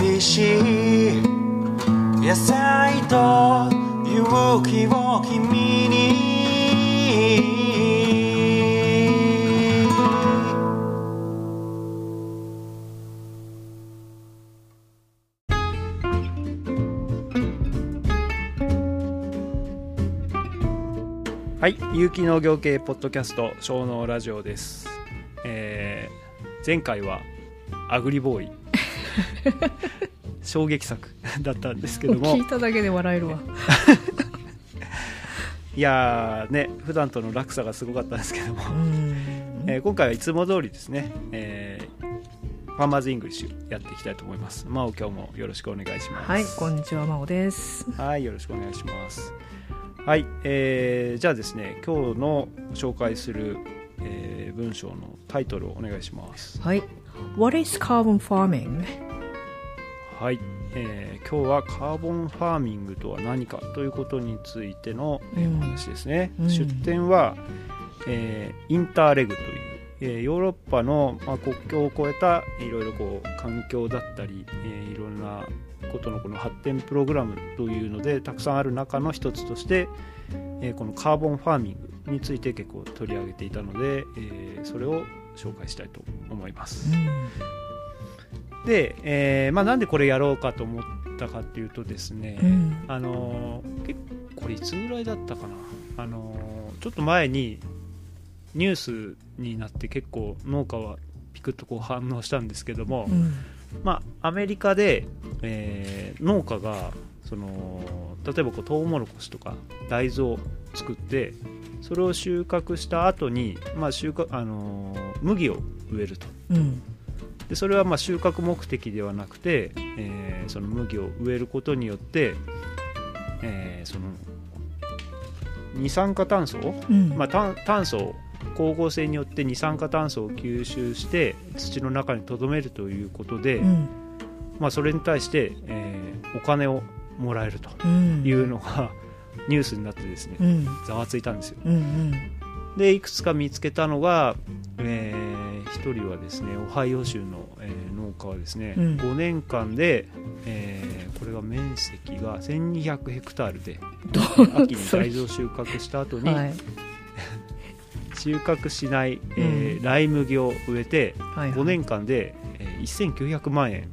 美味しい野菜と勇気を君に。はい有機農業系ポッドキャスト小農ラジオです、えー前回はアグリボーイ。衝撃作 だったんですけども。聞いただけで笑えるわ。いやーね普段との落差がすごかったんですけども、うん。えー今回はいつも通りですね、えーファーマーズイングリッシュやっていきたいと思います。真央今日もよろしくお願いします。はいこんにちは真央です。はい、よろしくお願いします。はい、えーじゃあですね、今日の紹介する、えー文章のタイトルをお願いします。はい。What is carbon farming? はい、えー今日はカーボンファーミングとは何かということについての、えお話ですね。うん出典は、えーインターレグという、えーヨーロッパの、まあ、国境を越えたいろいろこう環境だったり、えーいろんなことのこの発展プログラムというのでたくさんある中の一つとして、えーこのカーボンファーミングについて結構取り上げていたので、えーそれを紹介したいと思います。で、えーまあ、なんでこれやろうかと思ったかっていうとですね、うん。あのー結構これいつぐらいだったかな、あのーちょっと前にニュースになって結構農家はピクッとこう反応したんですけども、うん。まあ、アメリカで、えー農家がその例えばこうトウモロコシとか大豆を作ってそれを収穫した後に、まあ収穫あのー麦を植えると。うんでそれはまあ収穫目的ではなくて、えーその麦を植えることによって、えーその二酸化炭素を、うん。まあ、炭炭素を光合成によって二酸化炭素を吸収して土の中に留めるということで、うん。まあ、それに対して、えーお金をもらえるとうん。いうのが ニュースになってですねうん。ざわついたんですよ。うんうん。でいくつか見つけたのが、え1人はですねオハイオ州の、えー農家はですね、うん。5年間で、えーこれが面積が1200ヘクタールでど秋に大豆を収穫した後に、はい。収穫しない、えーライ麦を植えてはい5年間で、えー1900万円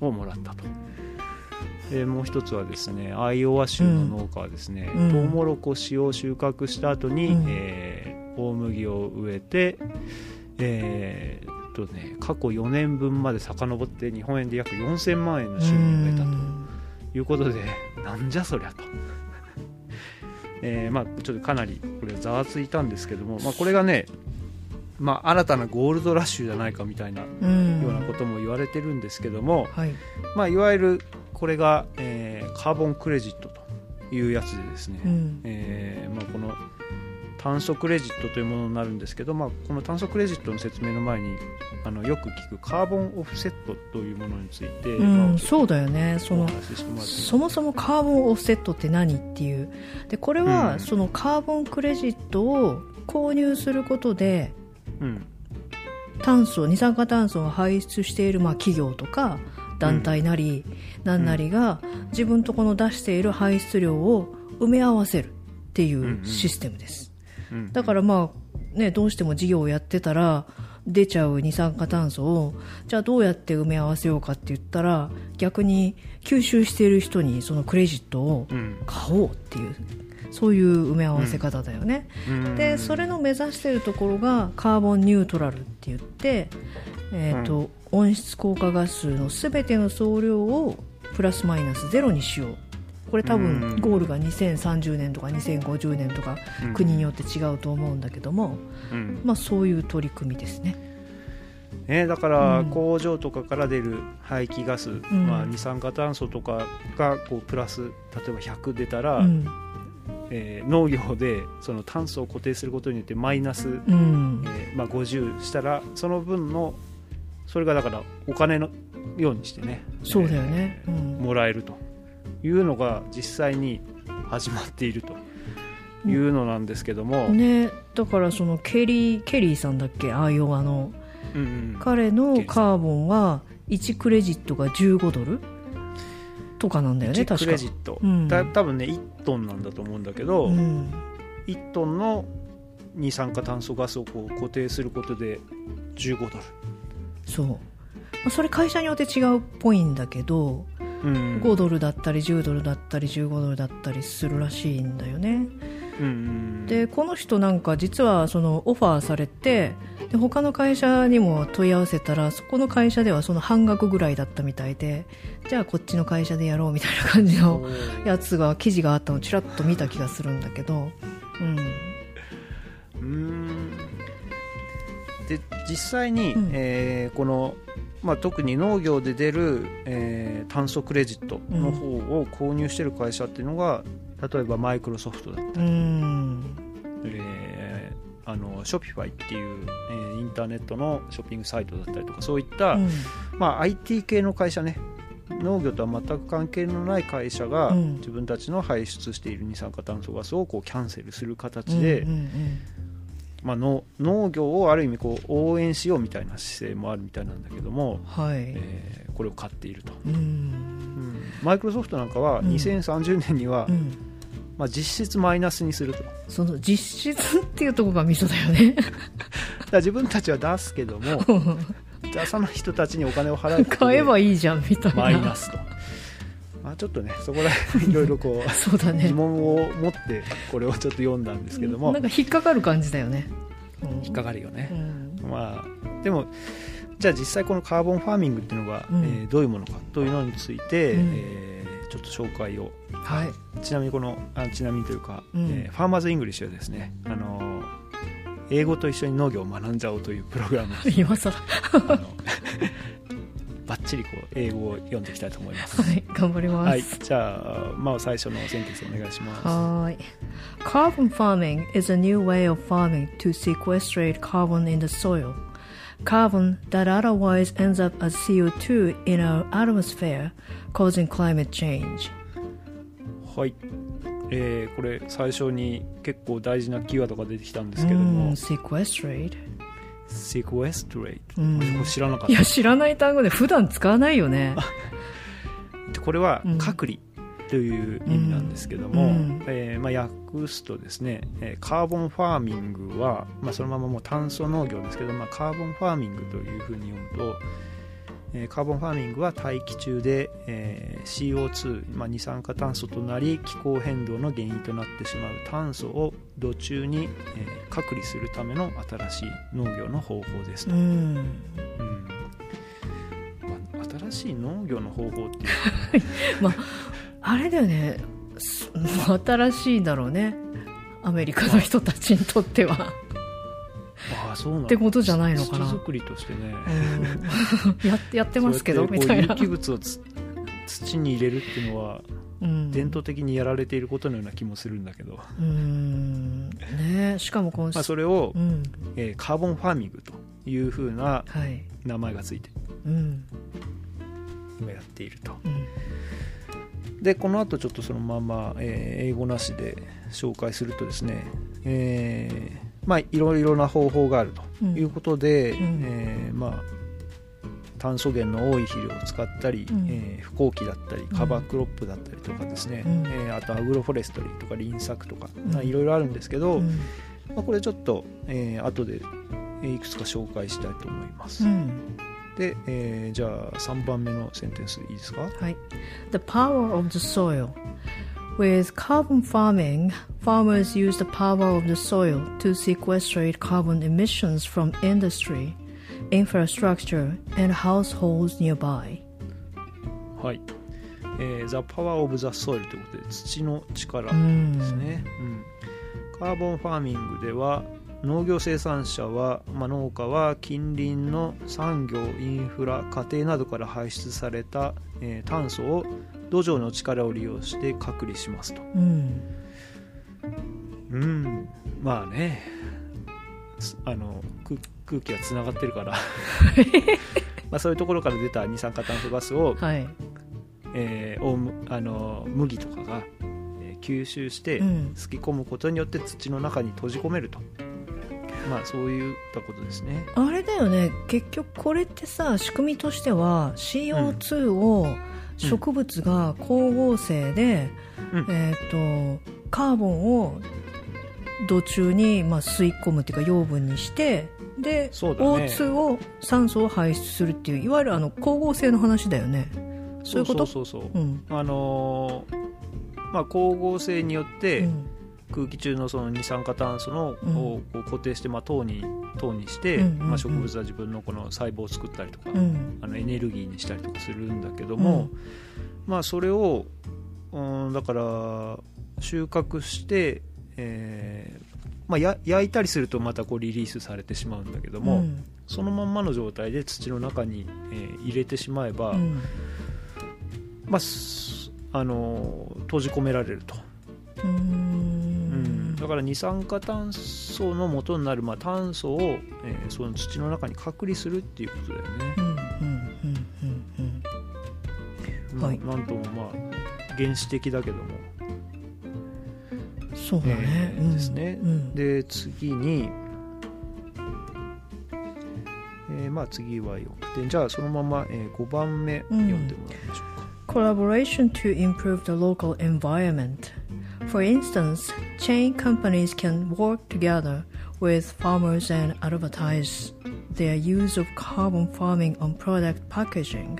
をもらったと。でもう一つはですねアイオワ州の農家はですね、うん。トウモロコシを収穫した後に、うん。えー大麦を植えて、えーっとね、過去4年分まで遡って日本円で約4000万円の収入を得たということでなんじゃそりゃと。えーまあ、ちょっとかなりこれざわついたんですけども、まあ、これがね、まあ、新たなゴールドラッシュじゃないかみたいなようなことも言われてるんですけども、はい。まあ、いわゆるこれが、えーカーボンクレジットというやつでですね、うん。えーまあ、この炭素クレジットというものになるんですけど、まあ、この炭素クレジットの説明の前にあのよく聞くカーボンオフセットというものについて、うまあんそうだよね。そのそもそもカーボンオフセットって何っていう。でこれは、うん。そのカーボンクレジットを購入することでうん。炭素二酸化炭素を排出している、まあ、企業とか団体なり、なんなりが自分とこの出している排出量を埋め合わせるっていうシステムです、うんだからまあねどうしても事業をやってたら出ちゃう二酸化炭素をじゃあどうやって埋め合わせようかって言ったら逆に吸収している人にそのクレジットをうん。買おうっていうそういう埋め合わせ方だよね、うん。でそれの目指しているところがカーボンニュートラルって言って、えーと温室効果ガスの全ての総量をプラスマイナスゼロにしようこれ多うん。分ゴールが2030年とか2050年とかうん。国によって違うと思うんだけども、うん。まあ、そういう取り組みですね。ね、だからうん。工場とかから出る排気ガス、ん。まあ、二酸化炭素とかがこうプラス例えば100出たら、うん。えー農業でその炭素を固定することによってマイナス、うん。えーまあ、50したらその分のそれがだからお金のようにしてねそうだよね、うん。えーもらえるというのが実際に始まっているというのなんですけども、ね、だからそのケリーケリーさんだっけ？アイオワのうんうん。彼のカーボンは1クレジットが15ドル？とかなんだよね1確かクレジット、うん。だ多分ね1トンなんだと思うんだけど、うん1トンの二酸化炭素ガスをこう固定することで15ドル。そう、まあそれ会社によって違うっぽいんだけど、うん5ドルだったり10ドルだったり15ドルだったりするらしいんだよね。うんうんでこの人なんか実はそのオファーされてで他の会社にも問い合わせたらそこの会社ではその半額ぐらいだったみたいでじゃあこっちの会社でやろうみたいな感じのやつが記事があったのをちらっと見た気がするんだけど、うん。で実際に、うん。えーこの、まあ、特に農業で出る、えー炭素クレジットの方を購入してる会社っていうのが、例えばマイクロソフトだったうり、ん。えーあのショピファイっていう、えーインターネットのショッピングサイトだったりとかそういった、うん。まあ、IT 系の会社ね農業とは全く関係のない会社が、うん。自分たちの排出している二酸化炭素ガスをこうキャンセルする形で、うんうんまあ、の農業をある意味こう応援しようみたいな姿勢もあるみたいなんだけども、うんはい、えーこれを買っていると、うん。マイクロソフトなんかはうん。2030年には、うん。まあ、実質マイナスにすると。その実質っていうところがミソだよね。ら自分たちは出すけども 出さない人たちにお金を払う買えでばいいじゃんみたいな。マイナスと、まあ、ちょっとねそこら辺いろいろこう そうだね。疑問を持ってこれをちょっと読んだんですけども。なんか引っかかる感じだよね、うん。引っかかるよね。う、ん。まあでもじゃあ実際この carbon farming っていうのが、うん。えーどういうものかというのについて、うん。えーちょっと紹介を。はい。ちなみにこのあちなみにというか、うん。えーファーマーズ・イングリッシュはですね、あのー英語と一緒に農業を学んじゃおうというプログラム 今更あのバッチリこう英語を読んでいきたいと思います。はい頑張ります、はい、じゃあ、まあ、最初のセンテンスお願いします。はい Carbon farming is a new way of farming to sequestrate carbon in the soil. Carbon that otherwise ends up as CO2 in our atmosphere, causing climate change. はい、えーこれ最初に結構大事なキーワードが出てきたんですけども、うん sequestrate? sequestrate、うん。これ知らなかっいや、知らない単語で普段使わないよね。た これはうん。隔離という意味なんですけども、うん。えーまあ、訳すとですね、えーカーボンファーミングは、まあ、そのままもう炭素農業ですけど、まあ、カーボンファーミングというふうに読むと、えーカーボンファーミングは大気中で、えー CO2、まあ、二酸化炭素となり気候変動の原因となってしまう炭素を土中に、えー隔離するための新しい農業の方法ですと、うん。うんまあ新しい農業の方法っていう あれだよね。す 新しいんだろうね。アメリカの人たちにとっては。ああそうなんだってことじゃないのかな土作りとしてねうん ややってますけど、みたいな有。機物をつ土に入れるっていうのはうん伝統的にやられていることのような気もするんだけど、うん。ねしかもこの、まあ、それを、うん。えーカーボンファーミングというふうなはい。名前がついてうん。今やっているとうん。でこの後ちょっとそのまま、えー英語なしで紹介するとですね、えーまあいろいろな方法があるということで、うんえーまあ炭素源の多い肥料を使ったり、うん。えー不耕起だったりカバークロップだったりとかですね、うん。えーあとアグロフォレストリーとか輪作とか、いろいろあるんですけど、うん。まあ、これちょっと、えー後でえーいくつか紹介したいと思います、うん。で、えーじゃあ3番目のセンテンスいいですか？はい。The power of the soil. With carbon farming, farmers use the power of the soil to sequestrate carbon emissions from industry, infrastructure, and households nearby. はい、えー、The Power of the Soil ということで土の力うんですね、うん。カーボンファーミングでは農業生産者は、まあ、農家は近隣の産業インフラ家庭などから排出された、えー炭素を土壌の力を利用して隔離しますと。うん。うん。まあね。すあの空空気がつながってるから。まあそういうところから出た二酸化炭素ガスをはい。えーあの麦とかが、えー吸収してうん。すき込むことによって土の中に閉じ込めると。まあそういったことですね。あれだよね。結局これってさ仕組みとしては CO2 を植物が光合成で、うん。えー、とカーボンを土中に、まあ、吸い込むっていうか養分にしてで、ね。O2 を酸素を排出するっていういわゆるあの光合成の話だよね。そういうこと？そうそうそうそう。うん。あのーまあ光合成によって、うん。空気中のその二酸化炭素の、うん。を固定して、まあ、糖に糖にして、うんうんうん。まあ、植物は自分のこの細胞を作ったりとか、うん。あのエネルギーにしたりとかするんだけども、まあそれをうんだから収穫して、えーまあ、や焼いたりするとまたこうリリースされてしまうんだけども、うん。そのまんまの状態で土の中に、えー入れてしまえば、うん。まあすあのー閉じ込められると。うーん。うん、だから二酸化炭素の元になる、まあ、炭素を、えーその土の中に隔離するっていうことだよね。なんともまあ原始的だけどもそうだね、えーうんですねうんで次に、えーまあ次はよくてじゃあそのまま、え5番目読んでもらいましょうか、 Collaboration to improve the local environment. For instance, chain companies can work together with farmers and advertise their use of carbon farming on product packaging.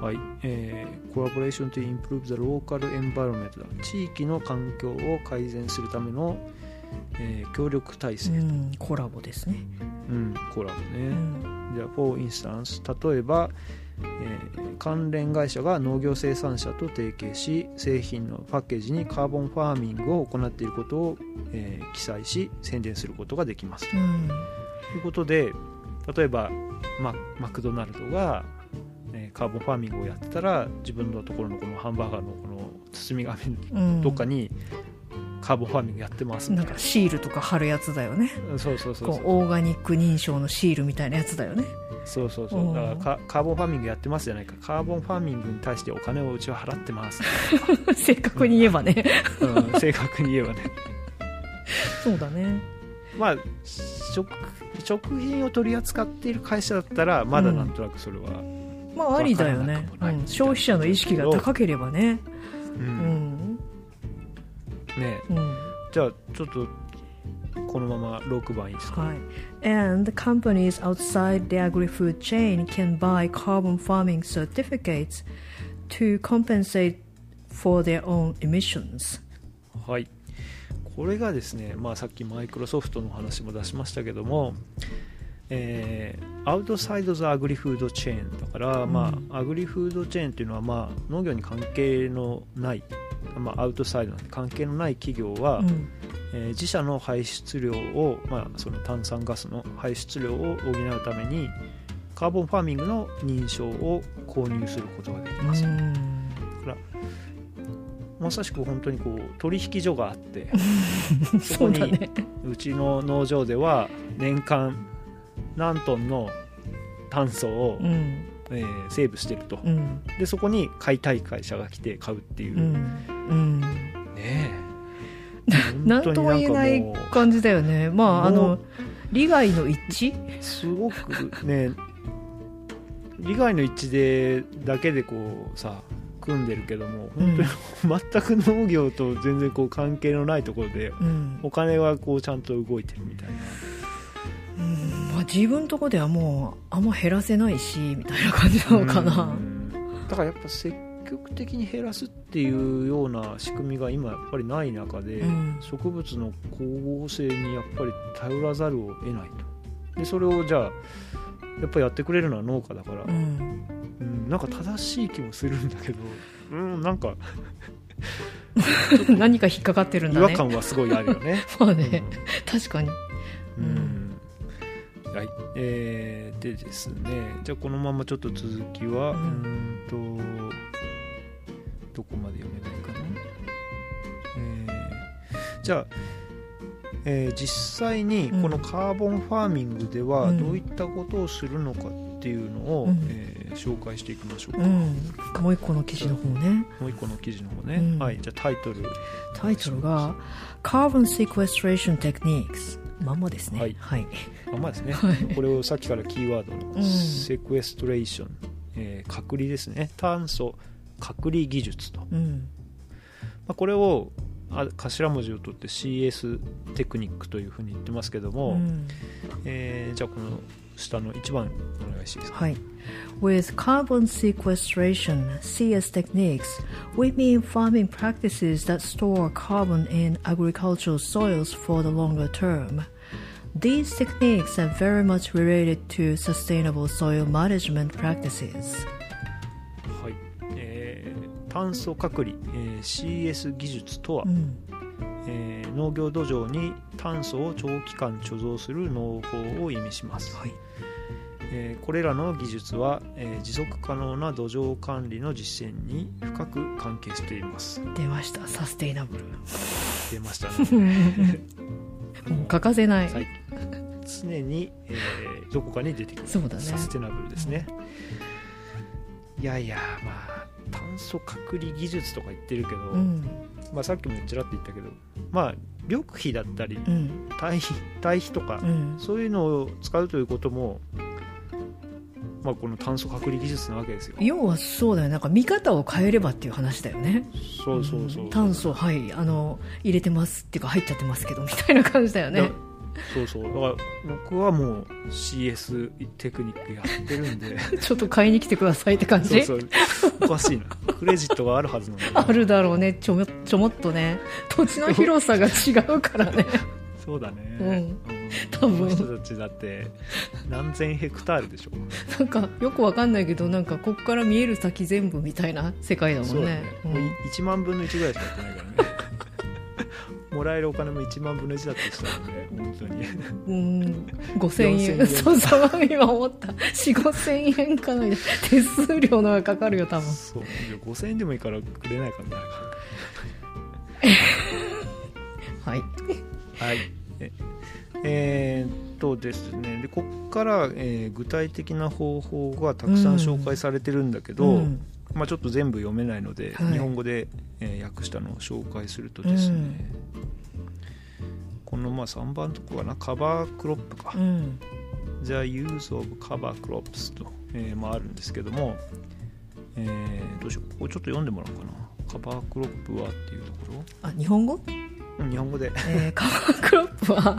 はい、えー、コラボレーション to improve the local environment. だ地域の環境を改善するための、えー協力体制、うん、コラボですね。うん、コラボね、うん。じゃあ for instance 例えば、えー関連会社が農業生産者と提携し製品のパッケージにカーボンファーミングを行っていることを、えー記載し宣伝することができます。とうん。いうことで例えばママクドナルドが、えーカーボンファーミングをやってたら自分のところのこのハンバーガーのこの包み紙うん。どっかにカーボンファーミングやってますな、なんかシールとか貼るやつだよね。そうそうそうそう。こうオーガニック認証のシールみたいなやつだよね。そうそうそう。うん。だからカカーボンファーミングやってますじゃないか。カーボンファーミングに対してお金をうちは払ってます、正確に言えばね。うん、正確に言えばね。そうだね。まあ食食品を取り扱っている会社だったらまだなんとなくそれは、まあありだよねうん消費者の意識が高ければね。うんうん。ねうん。じゃあちょっとこのまま6番いいですか、はい。And companies outside the agri-food chain can buy carbon farming certificates to compensate for their own emissions. はいこれがですね、まあ、さっきマイクロソフトの話も出しましたけども、えー、アウトサイド・ザ・アグリフード・チェーンだから、うんまあ、アグリフードチェーンっていうのは、まあ、農業に関係のない、まあ、アウトサイドなんで関係のない企業は、うん。えー自社の排出量を、まあ、その炭酸ガスの排出量を補うためにカーボンファーミングの認証を購入することができます、うんまさしく本当にこう取引所があってそ そこに。うちの農場では年間何トンの炭素を、うん。えーセーブしてるとうん。でそこに買いたい会社が来て買うっていう、うん。うん。ねえ なんとも言えない感じだよね。まあ、あものう、利害の一致？うすごくね 利害の一致でだけでこうさ組んでるけども本当に 全く農業と全然こう関係のないところでうん。お金はこうちゃんと動いてるみたいなうん。まあ、自分のとこではもう、あんま減らせないし、みたいな感じなのかな。うん。だからやっぱ積極的に減らすっていうような仕組みが今やっぱりない中で、うん。植物の光合成にやっぱり頼らざるを得ないと。でそれをじゃあやっぱやってくれるのは農家だから、うん。うん。なんか正しい気もするんだけど。うんなんか。何か引っかかってるん違和だね。感はすごいあるよね。まあね、確かに。うん、はい。えー、でですねじゃあこのままちょっと続きはううんんとどこまで読めばいいかな、えーじゃあ、えー実際にうん。このカーボンファーミングではうん。どういったことをするのかっていうのを、うん。えー紹介していきましょうか、うん。もう一個の記事の方ね。もう一個の記事の方ね、うん。はい。じゃあタイトル。タイトルが Carbon Sequestration Techniques まんまですね。はい。はい、まんまですねはいこれをさっきからキーワードのうんセクエストレーション、えー隔離ですね炭素隔離技術と、まうんあ、これをあ頭文字を取って CS テクニックというふうに言ってますけども、うんえーじゃあこの下の1番お願いしていいですか、はい。With carbon sequestration, CS techniques, we mean farming practices that store carbon in agricultural soils for the longer term. These techniques are very much related to sustainable soil management practices. はい。えー炭素隔離、えー CS 技術とは、うん。えー農業土壌に炭素を長期間貯蔵する農法を意味します、はい。えーこれらの技術は、えー持続可能な土壌管理の実践に深く関係しています。出ました、サステイナブル。出ましたね。もう欠かせない。はい常に、えーどこかに出てくる。そうだね。サステナブルですね、いやいやまあ炭素隔離技術とか言ってるけど、うん、まあ、さっきもちらっと言ったけどまあ緑肥だったりうん、堆肥堆肥とか、うん。そういうのを使うということも、まあ、この炭素隔離技術なわけですよ。要はそうだよなんか見方を変えればっていう話だよね。そうそうそう、ん炭素はいあの入れてますっていうか入っちゃってますけどみたいな感じだよね。だそうそう。だから僕はもう CS テクニックやってるんで。ちょっと買いに来てくださいって感じ？そうそう。おかしいな。クレジットがあるはずなんだよあるだろうね。ちょもちょもっとね。土地の広さが違うからね。そうだね、うん。多分。人たちだって何千ヘクタールでしょなんかよくわかんないけどなんかこっから見える先全部みたいな世界だもんね。そうだね、もう1万分の1ぐらいしかやってないからねもらえるお金も1万分の1だとしたらね本当に。うん、うん、5000円4000円。そうそう今思った。4 5千円かな手数料のがかかるよ多分。そう。いや5000円でもいいからくれないかな。はい。はい。ええとですね。でこっから、えー具体的な方法がたくさん。紹介されてるんだけど、うんまあ、ちょっと全部読めないので、はい。日本語で、えー訳したのを紹介するとですね、このまあ3番のとこかなカバークロップか、うん。The use of cover crops と、えーまあ、あるんですけども、えーどうしよう。ここちょっと読んでもらおうかな。カバークロップはっていうとこあ日本語？ろうん日本語で。えーカバークロップは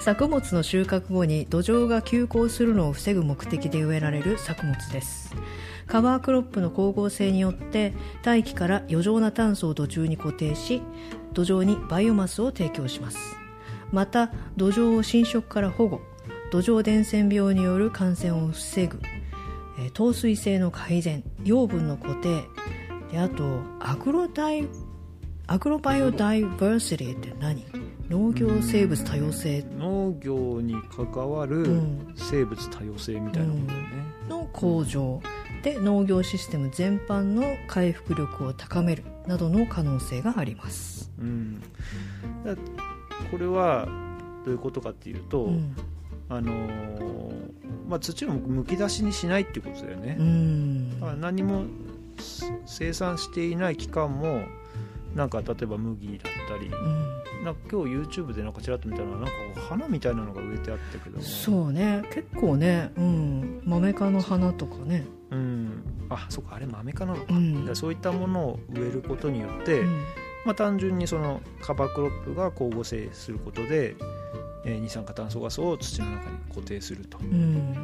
作物の収穫後に土壌が休耕するのを防ぐ目的で植えられる作物ですカバークロップの光合成によって大気から余剰な炭素を土中に固定し土壌にバイオマスを提供します。また土壌を侵食から保護土壌伝染病による感染を防ぐ、えー透水性の改善養分の固定であとアグロダイアグロバイオダイバーシティって何？農業生物多様性。農業に関わるうん。生物多様性みたいなことだよね、の向上で農業システム全般の回復力を高めるなどの可能性があります、うん。だこれはどういうことかっていうと、うん。あのーまあ、土をむき出しにしないっていうことだよね。う、ん。だから何もす生産していない期間もなんか例えば麦だったりうん。なんか今日 YouTube でなんかちらっと見たらなんか花みたいなのが植えてあったけども。そうね。結構ね、うん、マメ科の花とかね、うん、あそうかあれ豆かな。のか、うん。だからそういったものを植えることによって、うん。まあ、単純にそのカバークロップが光合成することで、えー二酸化炭素ガスを土の中に固定すると。うん。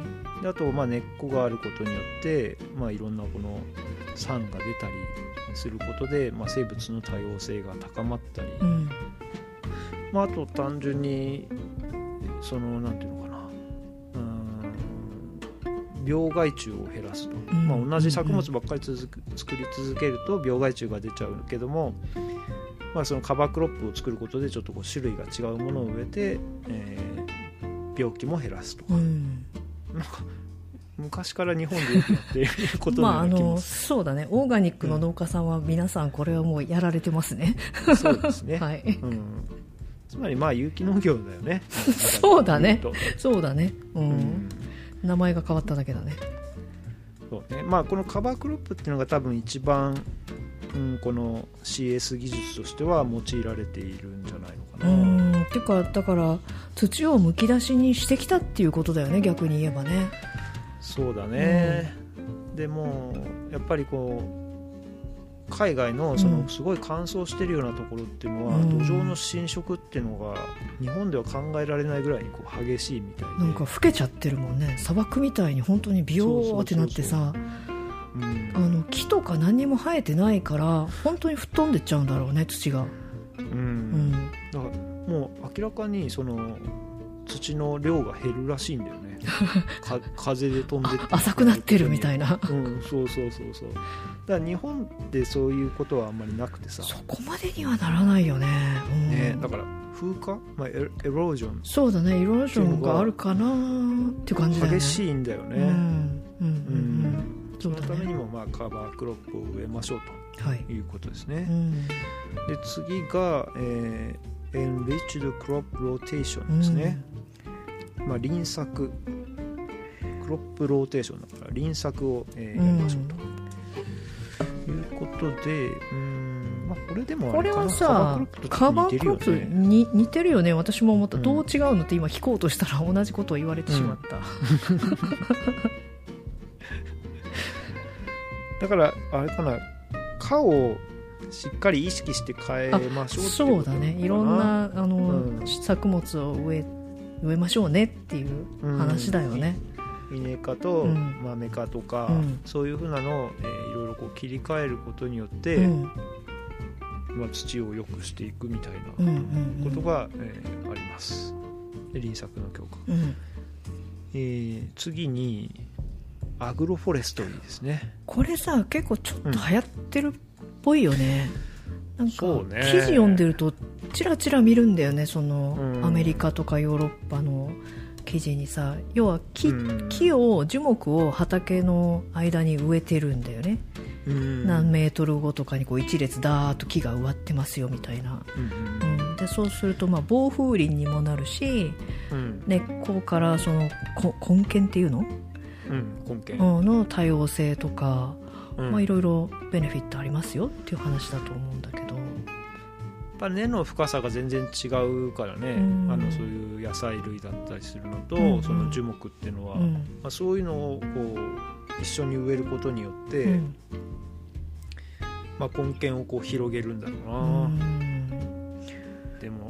であとまあ根っこがあることによって、まあ、いろんなこの酸が出たりすることで、まあ、生物の多様性が高まったり、うん。まあ、あと単純にそのなんていうの？病害虫を減らすと、ん。まあ、同じ作物ばっかり続く作り続けると病害虫が出ちゃうけども、まあ、そのカバークロップを作ることでちょっとこう種類が違うものを植えて、えー病気も減らすとか、うん。なんか昔から日本でよくやっていることのまああのそうだね。オーガニックの農家さんは皆さんこれはもうやられてますね、るそうですね、はい。うん、つまりまあ有機農業だよね。そうだね。そうだね。うん、うん名前が変わっただけだね。そうね。まあ、このカバークロップっていうのが多分一番、うん、この CS 技術としては用いられているんじゃないのかうな、んうん、っていうかだから土をむき出しにしてきたっていうことだよね逆に言えばね。そうだね、でもやっぱりこう海外のそうのんすごい乾燥してるようなところっていうのは、うん。土壌の侵食っていうのが日本では考えられないぐらいにこう激しいみたいで。なんか老けちゃってるもんね。砂漠みたいに本当にビヨーってなってさうん。あの木とか何にも生えてないから本当に吹っ飛んでっちゃうんだろうね土が。うん。うん。だからもう明らかにその土の量が減るらしいんだよね。か風で飛んで浅くなってるみたいな。うんそうそうそうそうだから日本でそういうことはあんまりなくてさ。そこまでにはならないよね,、うん、ねだから風化、まあ、エエロージョンそうだねエロージョンがあるかなっていう感じだよね。激しいんだよね、うん。うんそのためにもまあカバークロップを植えましょうはい。ということですうね、ん。で次が、えー、Enriched Crop Rotation ですね、まあ、輪作。クロップローテーションだから輪作を、えーうん。やりましょうということでうーん、まあ、これでもあこれはさカカババークロップに似てるよね。私も思った、うんどう違うのって今聞こうとしたら同じことを言われてしまった、だからあれかな科をしっかり意識して変えましょうそうだね。いろんなあの、うん。作物を植え植えましょうねっていう話だよね、稲科とうん。豆科とか、うん。そういうふうなのを、えーいろいろこう切り替えることによって、うん。まあ、土を良くしていくみたいうんうなん。ことうんが、えーあります。で輪作の強化、うん。えー次にアグロフォレストリーですね。これさ結構ちょっと流行ってるっぽいよね、なんかそうね。記事読んでるとチラチラ見るんだよねその、うん。アメリカとかヨーロッパの記事にさ要は木,、うん。木を樹木を畑の間に植えてるんだよね、うん。何メートル後とかにこう一列ダーッと木が植わってますよみたいな、うん。うん、でそうするとまあ防風林にもなるしうん。根っこからそのこ根源っていうの、うん。根拠、うん。の多様性とか、うん。まあ、いろいろベネフィットありますよっていう話だと思うんだけど、ぱ根の深さが全然違うからね、うん。あのそういう野菜類だったりするのと、うん。うんその樹木っていうのは、うん。まあ、そういうのをこう一緒に植えることによって、うん。まあ、根源をこう広げるんだろううな、ん。でも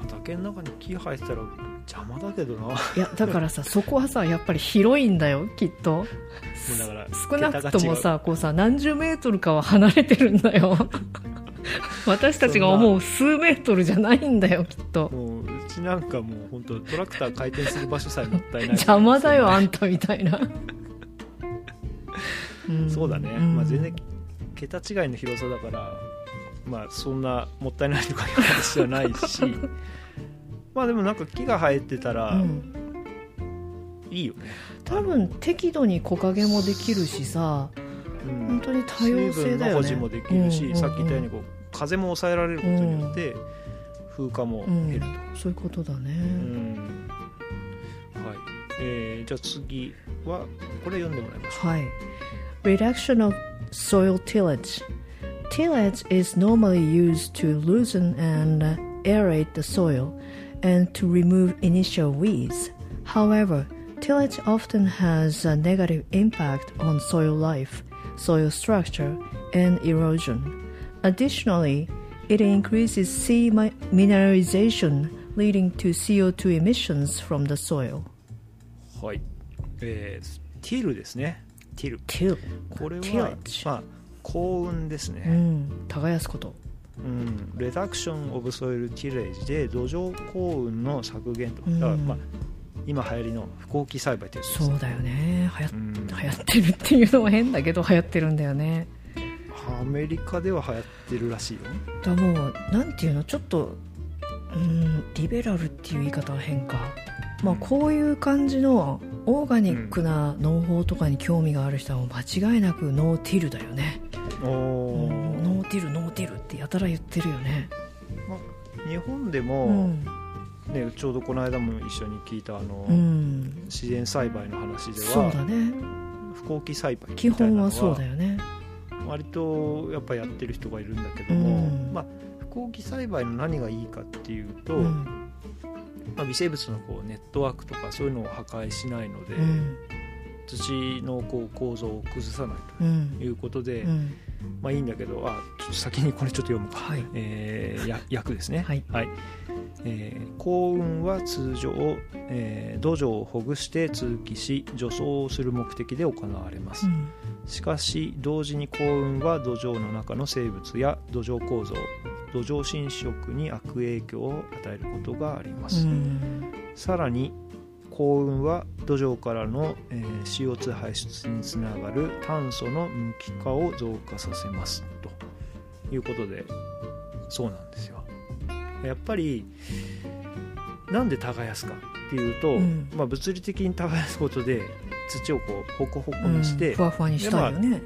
畑の中に木生えてたら邪魔だけどな。もいやだからさ そこはさやっぱり広いんだよきっと。うだから少なくともさこうさ何十メートルかは離れてるんだよ 私たちが思う数メートルじゃないんだよきっと。もううちなんかもう本当トラクター回転する場所さえもったいない邪魔だよあんたみたいな、ん そうだね、ん。まあ、全然桁違いの広さだからまあそんなもったいないとかいう話じゃないし。まあでもなんか木が生えてたらうん。いいよね、多分適度に木陰もできるしさうん本当に多様性だよね水分の保持もできるし、うんうんうんさっき言ったようにこう風も抑えられることによって風化も減ると、そういうことだね、うんはいえーじゃあ次はこれ読んでもらいましょはい Reduction of soil tillage Tillage is normally used to loosen and uh, aerate the soil and to remove initial weeds. However, tillage often has a negative impact on soil life, soil structure, and erosion. Additionally, it increases sea mi- mineralization, leading to CO2 emissions from the soil. うはいえーティルですねティル Till. これは Tillage まあ幸運ですうね、ん、耕すこと。うんレダクション・オブ・ソイル・ティレージで土壌幸運の削減と、うんだからまあ、 今流行りの不幸期栽培というそうだよね。流行,、うん。流行ってるっていうのは変だけど流行ってるんだよね。アメリカでは流行ってるらしいよ。だもうなんていうの？ちょっとうんリベラルっていう言い方は変か。まあこういう感じのオーガニックな農法とかに興味がある人はもう間違いなくノーティルだよね、おうんーノーティルノーティルってやたら言ってるよね。日本でうも、ん、ね、ちょうどこの間も一緒に聞いたあの、うん、自然栽培の話でそうはだね。不幸期栽培基本はそうだよね。割とやっぱやってる人がいるんだけども、うん。まあ、不幸期栽培の何がいいかっていうと、うん。まあ、微生物のこうネットワークとかそういうのを破壊しないので、うん。土のこう構造を崩さないうん。ということで、うん。まあいいんだけどあちょっと先にこれちょっと読むか、はい。えーや訳ですね。はいえー幸運は通常、えー土壌をほぐして通気し除草をする目的で行われます、うん。しかし同時に幸運は土壌の中の生物や土壌構造土壌侵食に悪影響を与えることがありまうす、ん。さらに幸運は土壌からの、えー CO2 排出につながる炭素の無機化を増加させます。ということでそうなんですよやっぱりなんで耕すかっていうと、うん。まあ、物理的に耕すことで土をこうホコホコにして、うん。ふわふわにしたいよね。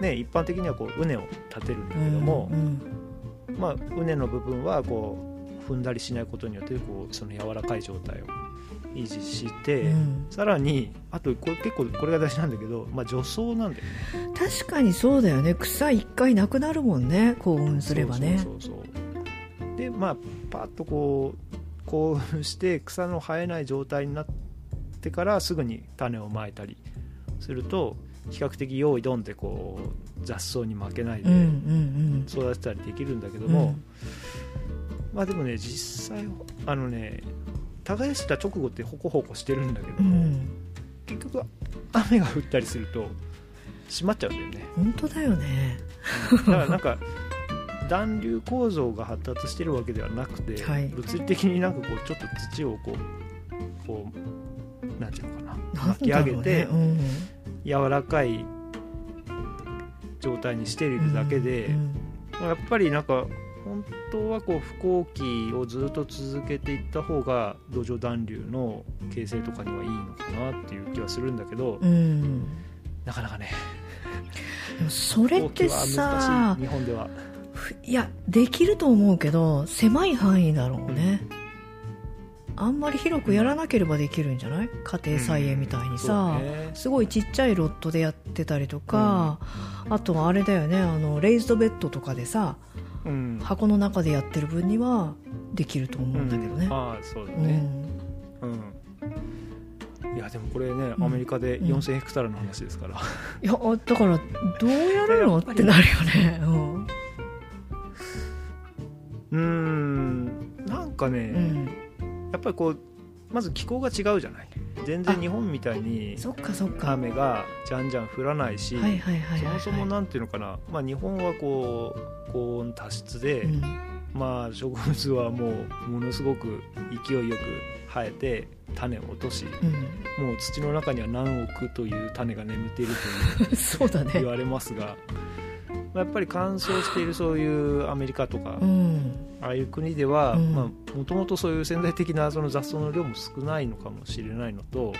ね、一般的にはこう畝を立てるんだけども、うんまあ、畝の部分はこう踏んだりしないことによってこうその柔らかい状態を維持して、うん。さらにあとこれ結構これが大事なんだけど、まあ、除草なんだよね。確かにそうだよね。草一回なくなるもんね幸運すればね。そうそうそう。でまあパッとこう興奮して草の生えない状態になってからすぐに種をまいたりすると比較的用意ドンでこう雑草に負けないで育てたりできるんだけどうん。も、まあでもね実際あのね耕した直後ってホコホコしてるんだけども、うん。結局雨が降ったりすると閉まっちゃうんだよね。本当だよね。だからなんか暖流構造が発達してるわけではなくて、はい。物理的になんかこうちょっと土をこうこうなんていうのかな巻き上げて、ねうん。柔らかい状態にしているだけで、うんやっぱりなんか本当はこう不幸期をずっと続けていった方が土壌暖流の形成とかにはいいのかなっていう気はするんだけど、うん。なかなかねそれってさ 難しい。日本では。いやできると思うけど狭い範囲だろうね、あんまり広くやらなければできるんじゃない？家庭菜園みたいにさ、そうね。すごいちっちゃいロットでやってたりとか、あとはあれだよねあのレイズドベッドとかでさうん。箱の中でやってる分にはできると思うんだけどね。うん、ああそうだうんね。うん、いやでもこれね、うん。アメリカでうん。4000ヘクタールの話ですから、いやあだからどうやるの？ってなるよね、うんうーん。なんかね、うん、やっぱりこうまず気候が違うじゃない。全然日本みたいにそっかそっか。雨がじゃんじゃん降らないし、そもそもなんていうのかな、まあ、日本はこう高温多湿で、うん。まあ植物はもうものすごく勢いよく生えて種を落としうん。もう土の中には何億という種が眠っているという そうだね。言われますが、まあやっぱり乾燥しているそういうアメリカとか、うん。ああいう国ではうん。もともとそういう潜在的なその雑草の量も少ないのかもしれないのと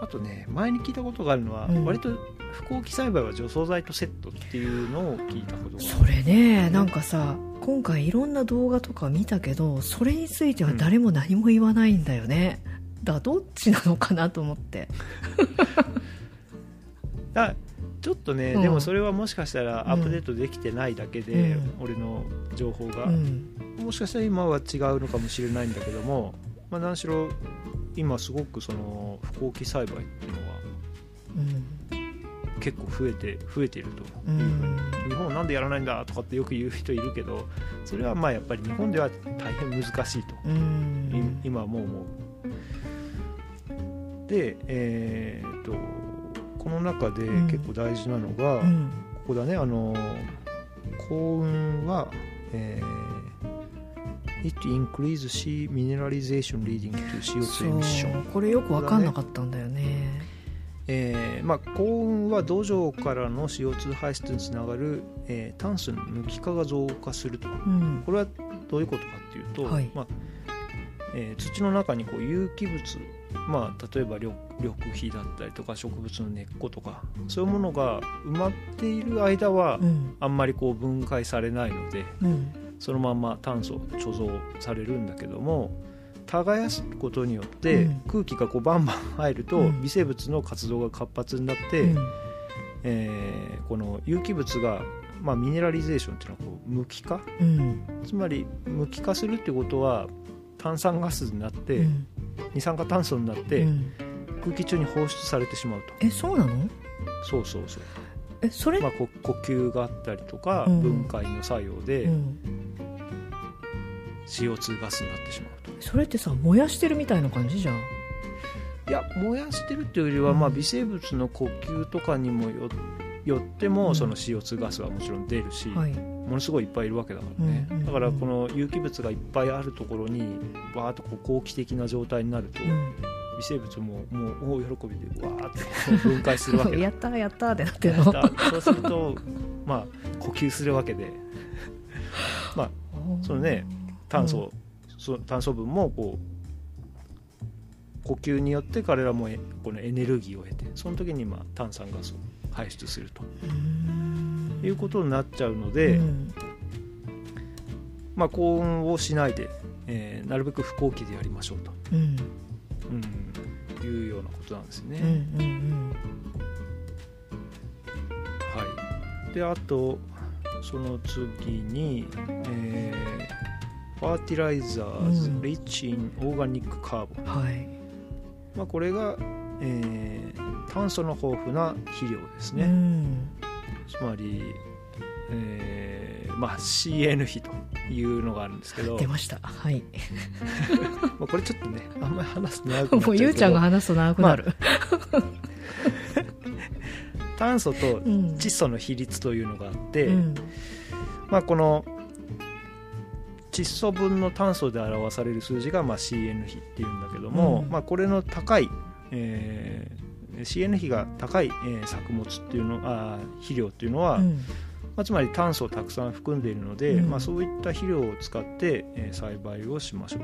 あとね前に聞いたことがあるのは、うん。割と不幸期栽培は除草剤とセットっていうのを聞いたことがそれねなんかさ今回いろんな動画とか見たけどそれについては誰も何も言わないんだよね、だからどっちなのかなと思って。だちょっとね、うん。でもそれはもしかしたらアップデートできてないだけで、うん。俺の情報が、うん。もしかしたら今は違うのかもしれないんだけども、まあ、何しろ今すごくその不幸期栽培っていうのはうん。結構増えて増えていると、うん。日本なんでやらないんだとかってよく言う人いるけどそれはまあやっぱり日本では大変難しいと、うん。い今はもう思う。でえーっとこの中でうん。結構大事なのが、うん。ここだね。あの幸運は、えー It increases sea mineralization leading to そ CO2 emission う。これよく分かんなかったんだよね。えーまあ、幸運は土壌からの CO2 排出につながる、えー炭素の無機化が増加すると。うん。これはどういうことかっていうと、はい。まあえー土の中にこう有機物、まあ、例えば緑緑肥だったりとか植物の根っことかそういうものが埋まっている間はうん。あんまりこう分解されないのでうん。そのまんま炭素貯蔵されるんだけども耕すことによってうん。空気がこうバンバン入るとうん。微生物の活動が活発になって、うん。えーこの有機物が、まあ、ミネラリゼーションっていうのはこう無機化？うん。つまり無機化するってことは炭酸ガスになって、うん二酸化炭素になって、うん。空気中に放出されてしまうと。えそうなの？そうそうそう、えそれ、まあ、こ呼吸があったりとか、うん。分解の作用でうん。CO2 ガスになってしまうと。それってさ燃やしてるみたいな感じじゃん。いや燃やしてるっていうよりは、うん。まあ、微生物の呼吸とかにもよよっても、うん。その CO2 ガスはもちろん出るし、はい。ものすごいいっぱいいるわけだからね、うんうんだからこの有機物がいっぱいあるところにバーッとこう好気的な状態になると、うん。微生物ももう大喜びでわーって分解するわけだ。やったーやったーってなってるの。だそうすると まあ呼吸するわけで。まあそのね炭素、その炭素分もこう呼吸によって彼らもえこのエネルギーを得てその時にまあ炭酸ガスを排出すると。うん。いうことになっちゃうので、うん。まあ、耕耘をしないで、えーなるべく不耕起でやりましょうと、うん。うん、いうようなことなんですよね。うんうんはい、であとその次に、えー fertilizers、うん。Rich in Organic Carbon、うんはい。まあ、これが、えー炭素の豊富な肥料ですね、うん。つまり、えーまあ、CN 比というのがあるんですけど、出ました。はい。まあ、これちょっとねあんまり話すと長くなっちゃうもうゆうちゃんが話すと長くなる、炭素とうん。窒素の比率というのがあって、うん。まあ、この窒素分の炭素で表される数字がまあ CN 比っていうんだけども、うん。まあ、これの高い、えー CN 比が高い、えー作物っていうのあー肥料っていうのは、うん。まあ、つまり炭素をたくさん含んでいるので、うん。まあ、そういった肥料を使って、えー栽培をしましょ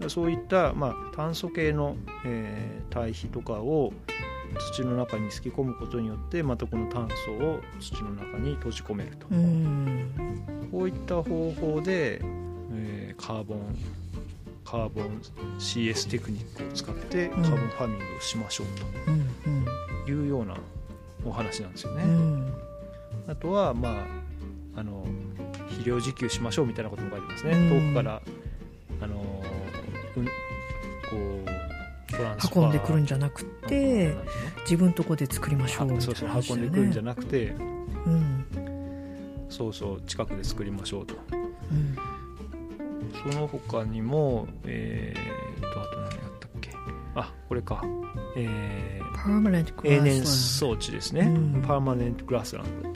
うと。そういった、まあ、炭素系の、えー堆肥とかを土の中にすき込むことによってまたこの炭素を土の中に閉じ込めると、うん。こういった方法で、えーカーボンカーボン CS テクニックを使ってカーボンファーミングをしましょううんというようなお話なんですよね。うん。あとは、まあ、あの肥料自給しましょうみたいなことも書いてますね、うん。遠くから、あのうん、こうトランスファー運んでくるんじゃなくて自分とこで作りましょうみたいのそうそう運んでくるんじゃなくてうん。そうそう近くで作りましょうと。うんその他にもえー、とあと何やったっけ？あこれか。えーパーマネントグ永年ラスラン装置ですね、うん。パーマネントグラスランド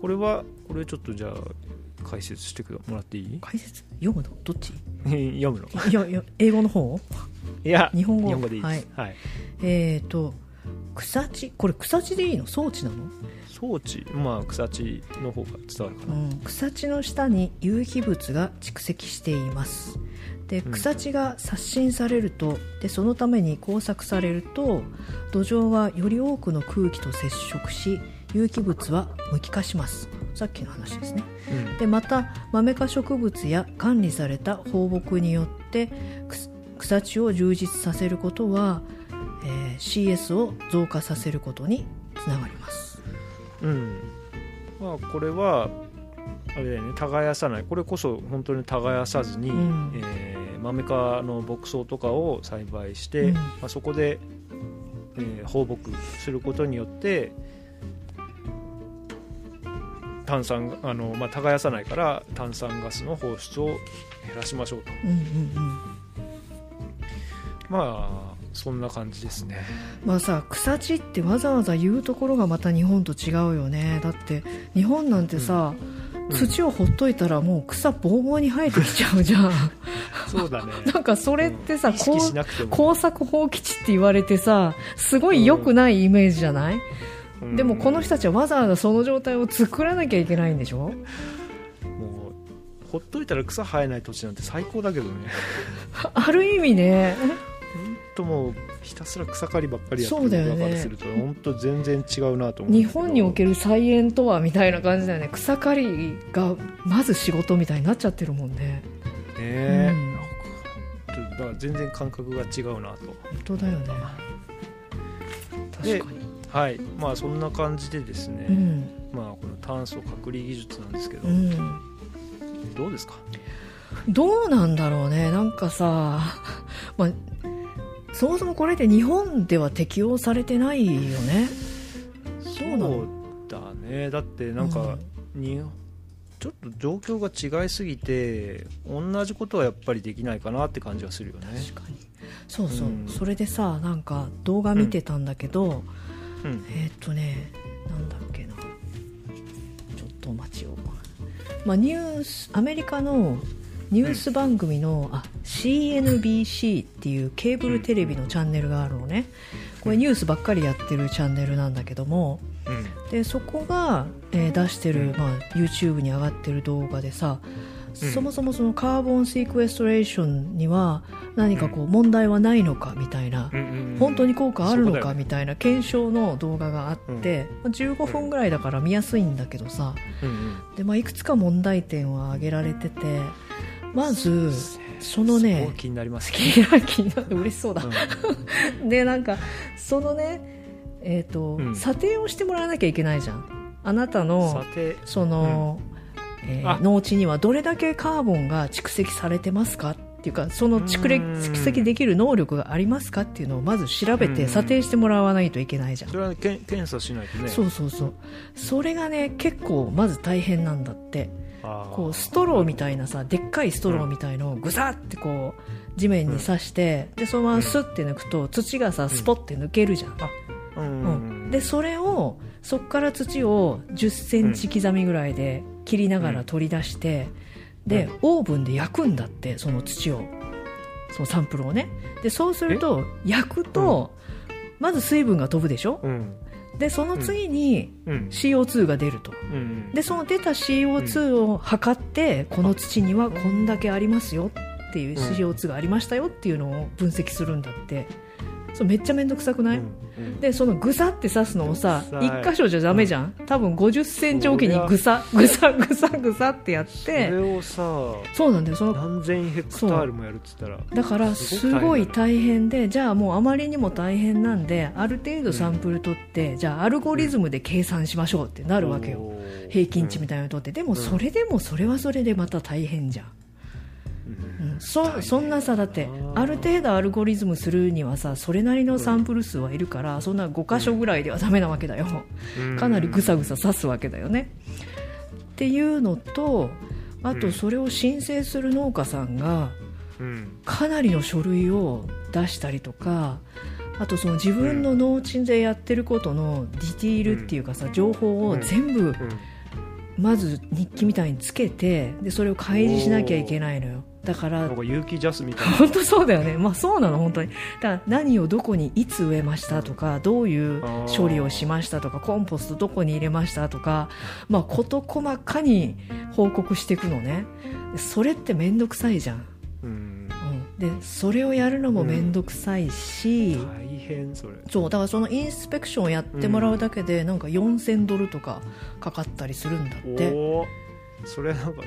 これはこれちょっとじゃあ解説してもらっていい？解説？読むの？どっち？読むの？いやいや英語の方？いや日本語。日本語でいいです、はい。えっ、と草地？これ草地でいいの？装置なの、装置まあ草地の方が伝わるかな、うん、草地の下に有機物が蓄積しています。でうん。草地が刷新されるとでそのために工作されると土壌はより多くの空気と接触し有機物は無機化します。さっきの話ですね。うん。でまたマメ科植物や管理された放牧によって草地を充実させることは、えー CS を増加させることにつながりますうん。まあこれはあれだよね耕さない。これこそ本当に耕さずに、うん。えーマメ科の牧草とかを栽培して、うん。まあ、そこで、えー放牧することによって炭酸あの、まあ、耕さないから炭酸ガスの放出を減らしましょうと。うんうんうん。まあそんな感じですね。まあさ草地ってわざわざ言うところがまた日本と違うよね。だって日本なんてさ、うん。土をほっといたらもう草ボーボーに生えてきちゃうじゃん。そうだね。なんかそれってさ、意識しなくても、耕作放棄地って言われてさすごい良くないイメージじゃない、うん。でもこの人たちはわざわざその状態を作らなきゃいけないんでしょ？もうほっといたら草生えない土地なんて最高だけどね。ある意味ね本当もうひたすら草刈りばっかりやってそうだよね。僕らからすると本当全然違うなと思う日本における菜園とはみたいな感じだよね。草刈りがまず仕事みたいになっちゃってるもんね。ねえ、うんだから全然感覚が違うなと。本当だよね。で確かに。はい。まあそんな感じでですね、うん。まあこの炭素隔離技術なんですけど、うん。どうですか？どうなんだろうね。なんかさ、まあ、そもそもこれって日本では適用されてないよね。そうだね。だってなんか、にちょっと状況が違いすぎて同じことはやっぱりできないかなって感じはするよね。確かに。そうそう、うん。それでさなんか動画見てたんだけど、うん。えーっとねなんだっけな。ちょっとお待ちを、まあ、ニュースアメリカのニュース番組の、あ CNBC っていうケーブルテレビのチャンネルがあるのね。これニュースばっかりやってるチャンネルなんだけども。うん。でそこが、えー出してる、うん。まあ、YouTube に上がってる動画でさ、うん。そもそもそのカーボンシークエストレーションには何かこう問題はないのかみたいな、うんうん本当に効果あるのかみたいな検証の動画があって、まあ15分ぐらいだから見やすいんだけどさ。うんうん。で、まあ、いくつか問題点は挙げられててまずそのすね 気になります気になって嬉しそうだ。うん。でなんかそのねえっ、と、うん。査定をしてもらわなきゃいけないじゃん。あなたのその、えーあ。農地にはどれだけカーボンが蓄積されてますかっていうかその蓄積できる能力がありますかっていうのをまず調べてうん。査定してもらわないといけないじゃん。それは検査しないとね。そうそうそう。それがね結構まず大変なんだってこうストローみたいなさでっかいストローみたいのをぐさってこう地面に刺して、でそのままスッて抜くと土がさスポッて抜けるじゃん、うんうんでそれをそこから土を1 0センチ刻みぐらいで切りながら取り出して、でオーブンで焼くんだってその土を。そのサンプルをね。でそうすると焼くと、まず水分が飛ぶでしょ？うんでその次にうん。CO2 が出ると。うんでその出た CO2 を測って、この土にはこんだけありますよっていううん。CO2 がありましたよっていうのを分析するんだってそうめっちゃ面倒くさくない、うんうん。でそのぐさって刺すのをさうっさい。一箇所じゃダメじゃん、多分50センチおきにぐさぐさぐさぐさってやっそてれをさそうなんだよ。その何千ヘクタールもやるっつったら。だからすごい大変でじゃあもうあまりにも大変なんである程度サンプル取って、じゃあアルゴリズムで計算しましょうってなるわけよ、平均値みたいなの取って。でもそれでもそれはそれでまた大変じゃん、うん。うん、そそんなさだって。ある程度アルゴリズムするにはさそれなりのサンプル数はいるから、そんな5箇所ぐらいではダメなわけだよ、うん。かなりぐさぐさ刺すわけだよね。っていうのとあとそれを申請する農家さんがうん。かなりの書類を出したりとかあとその自分の農地でやってることのディティールっていうかさ情報を全部うん。まず日記みたいにつけてでそれを開示しなきゃいけないのよだから有機ジャスみたいな。本当そうだよね、まあ、そうなの、本当に、だ何をどこにいつ植えましたとか、どういう処理をしましたとか、コンポストどこに入れましたとか、まあ、事細かに報告していくのね、でそれって面倒くさいじゃん、うん。うん、でそれをやるのも面倒くさいし、大変それ。そうだからそのインスペクションをやってもらうだけで、なんか4000ドルとかかかったりするんだって。それなんか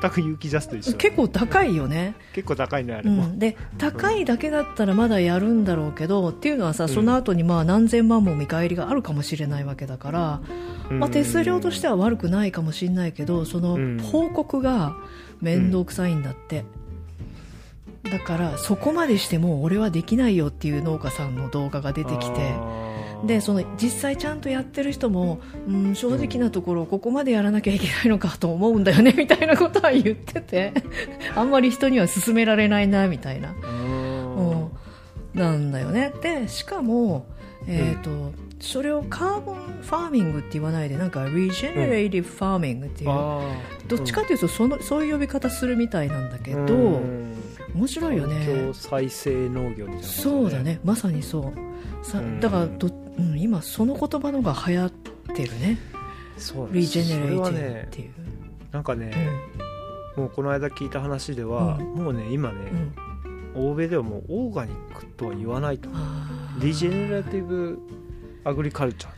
全く有機ジャスと一緒だ結構高いよね、結構高いねあれも、うん、で高いだけだったらまだやるんだろうけどっていうのはさん。その後にまあ何千万も見返りがあるかもしれないわけだから、まあ、手数料としては悪くないかもしれないけどそのうん。報告が面倒くさいんだって、だからそこまでしても俺はできないよっていう農家さんの動画が出てきて。でその実際ちゃんとやってる人も、うん、正直なところここまでやらなきゃいけないのかと思うんだよね みたいなことは言ってて あんまり人には勧められないなみたいな、うん、なんだよね。でしかも、えーとそれを carbon farming って言わないでなんか regenerative farming っていう、どっちかというとそのそういう呼び方するみたいなんだけど、面白いよね。再生農業みたいな、そうだね。まさにそう。さうん。だからど、うん、今その言葉のが流行ってるね。そう regenerative っていう、なんかね、もうこの間聞いた話では、うん。もうね今ねう、ん、欧米ではもうオーガニックとは言わないとリジェネラティブアグリカルチャーっ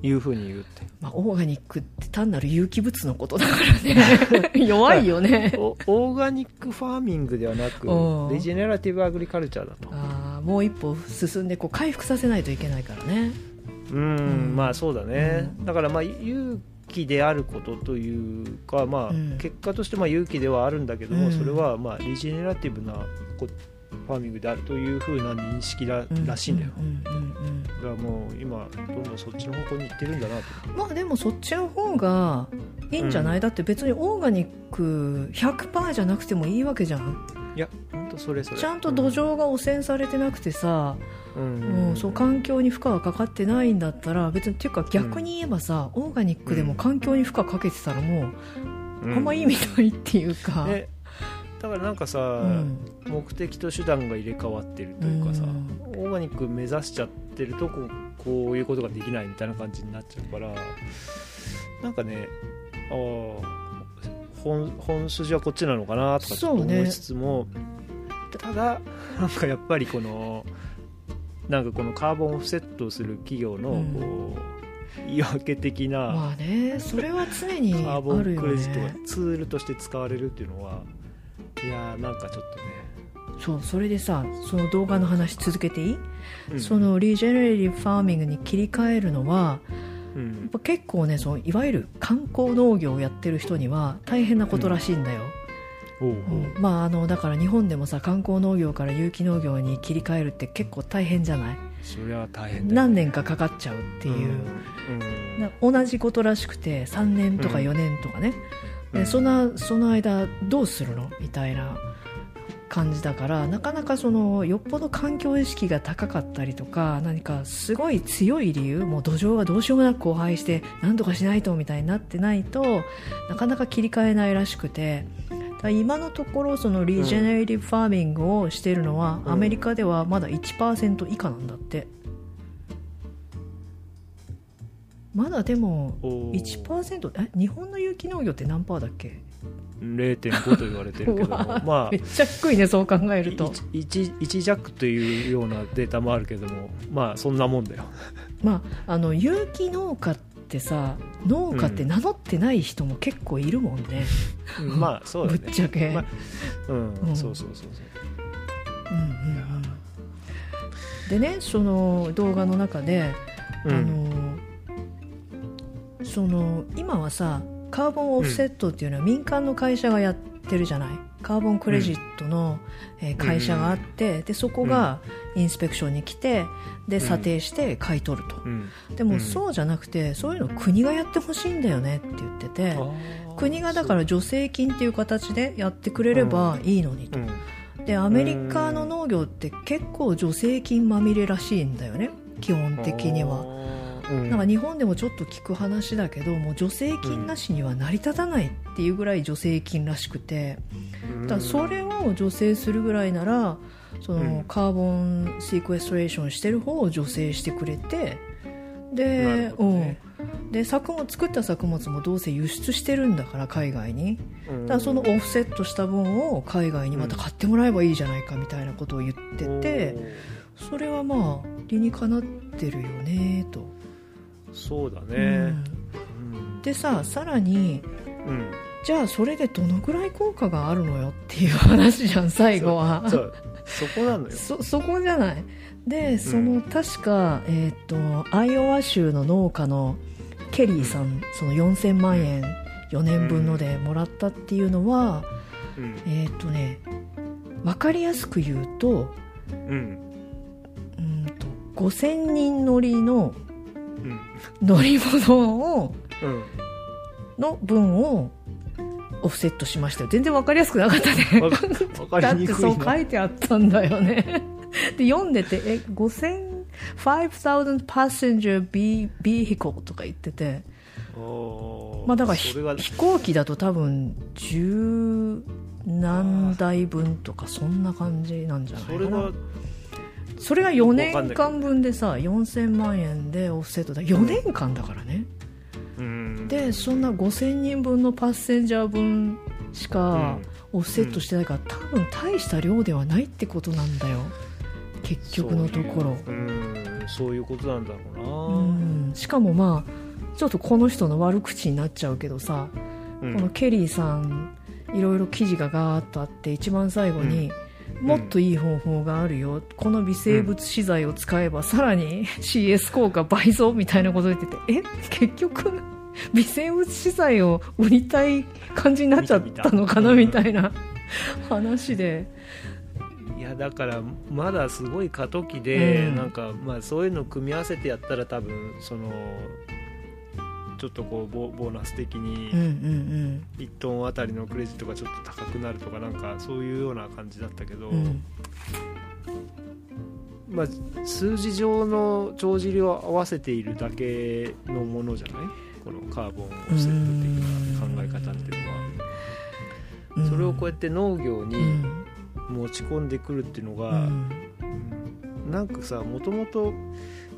ていうふうに言うって。まあ、オーガニックって単なる有機物のことだからね。弱いよね。お オーガニックファーミングではなくうん。リジェネラティブアグリカルチャーだともう一歩進んでこう回復させないといけないからね。うん、うんまあそうだね、だからまあ有気であることというか、まあうん。結果としてまあ勇気ではあるんだけども、うん。それはまあリジェネラティブなこファーミングであるというふうな認識ら,、らしいんだよ、うんうんうんうんだからもう今どんどんそっちの方向に行ってるんだなと。まあでもそっちの方がいいんじゃない、うん。だって別にオーガニック100%じゃなくてもいいわけじゃんいや本当それそれ。ちゃんと土壌が汚染されてなくてさ、うん、うんそう環境に負荷がかかってないんだったら別にっていうか逆に言えばさ、オーガニックでも環境に負荷かけてたらもう、うん。あんま意味ないっていうか、ねだからなんかさ、うん。目的と手段が入れ替わってるというかさ、うん。オーガニック目指しちゃってるとこうこういうことができないみたいな感じになっちゃうからなんかねああ本本筋はこっちなのかなとかちょっとそうね。思いつつも、ただなんかやっぱりこのなんかこのカーボンオフセットをする企業のうん。こう、言い訳的な、まあねそれは常にカーボンクレジットがねツールとして使われるっていうのはいやーなんかちょっとね、そうそれでさその動画の話続けていい、うん。そのリジェネレティブファーミングに切り替えるのはうんやっぱ結構ねそのいわゆる観光農業をやってる人には大変なことらしいんだよ、おうん。まああのだから日本でもさ観光農業から有機農業に切り替えるって結構大変じゃない？それは大変だよ何年かかかっちゃうっていう、うん。な同じことらしくて3年とか4年とかね、うん。でそのその間どうするの？みたいな感じだからなかなかそのよっぽど環境意識が高かったりとか何かすごい強い理由もう土壌がどうしようもなく荒廃して何とかしないとみたいになってないとなかなか切り替えないらしくて今のところそのリジェネレティブファーミングをしているのは、うん。アメリカではまだ1%以下なんだって。まだでもおー。1%え日本の有機農業って何パーだっけ？0.5と言われてるけど。もまあめっちゃ低いねそう考えると。1, 1弱というようなデータもあるけどもまあそんなもんだよ。まああの有機農家ってさ農家って名乗ってない人も結構いるもんね、まあそうだぶねっちゃけ、まあうん、うん。そうそうそうそう。うんうんうん。でねその動画の中で、うん。あのその今はさカーボンオフセットっていうのは民間の会社がやってるじゃない？カーボンクレジットの、えー会社があって、でそこがインスペクションに来てで査定して買い取ると、うん。でもそうじゃなくてそういうの国がやってほしいんだよねって言ってて国がだから助成金っていう形でやってくれればいいのにと、うん。でアメリカの農業って結構助成金まみれらしいんだよね基本的には。なんか日本でもちょっと聞く話だけどもう助成金なしには成り立たないっていうぐらい助成金らしくて。だからそれを助成するぐらいならそうん。のカーボンシークエストレーションしてる方を助成してくれてなでうん、で作物作った作物もどうせ輸出してるんだから海外に。うん。だからそのオフセットした分を海外にまた買ってもらえばいいじゃないかみたいなことを言っててそれはまあ理にかなってるよねと。そうだうね。んうん。でささらにうん。じゃあそれでどのぐらい効果があるのよっていう話じゃん最後は。そう。そこなのよ。そそこじゃない？でその、確か、えーっとアイオワ州の農家のケリーさん、その4000万円4年分のでもらったっていうのは、うん。えーっとね分かりやすく言うとうん。うんと5000人乗りのうん乗り物をうんの分をオフセットしましたよ。全然分かりやすくなかったね。だってそう書いてあったんだよね。で読んでてえ5000 5000 passenger vehicle とか言ってて。まあだから飛行機だと多分十何台分とかそんな感じなんじゃないかな。それがそれが4わかんないけど年間分でさ4000万円でオフセットだ。4年間だからね、うん。でそんな5000人分のパッセンジャー分しかオフセットしてないから、多分大した量ではないってことなんだよ。結局のところ。そういうことなんだろううな、ん。しかもまあちょっとこの人の悪口になっちゃうけどさ、うん。このケリーさんいろいろ記事がガーッとあって一番最後に、もっといい方法があるよ。この微生物資材を使えばさらに CS 効果倍増みたいなこと言っててえ？結局微生物資材を売りたい感じになっちゃったのかなみたいな話で。いやだからまだすごい過渡期で、うん。なんかまあそういうの組み合わせてやったら多分そのちょっとこうボボーナス的にん1トンあたりのクレジットがちょっと高くなるとかなんかそういうような感じだったけど、うん。うんまあ、数字上の帳尻を合わせているだけのものじゃない？このカーボンオフセット的な考え方っていうのは、うん。それをこうやって農業うにん。持ち込んでくるっていうのうが、ん。なんかさもともと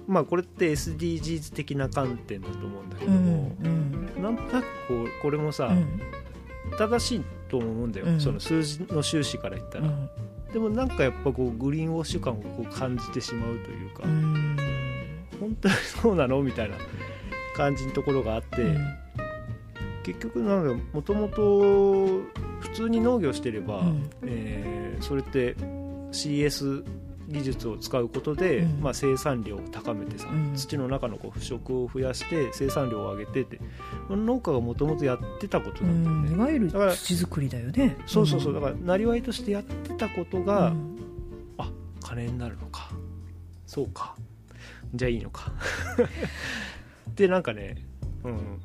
まあこれって SDGs 的な観点だと思うんだけうんども、うん。なんとなくこうこれもさ、うん。正しいと思うんだよ、うん。その数字の収支から言ったら、うん。でもなんかやっぱこうグリーンウォッシュ感をこう感じてしまうというか、うん。本当にそうなのみたいな感じのところがあって、うん。結局なんかもともと普通に農業してれば、うん。えーそれって CS 技術を使うことで、うん。まあ、生産量を高めてさ、うん。土の中のこう腐食を増やして生産量を上げてって農家がもともとやってたことうなんだよね、ん。いわゆる土作りだよね。そうそうそう。だからなりわいとしてやってたことが、うん。あ金になるのか。そうか。じゃあいいのか。でなんかね、うん、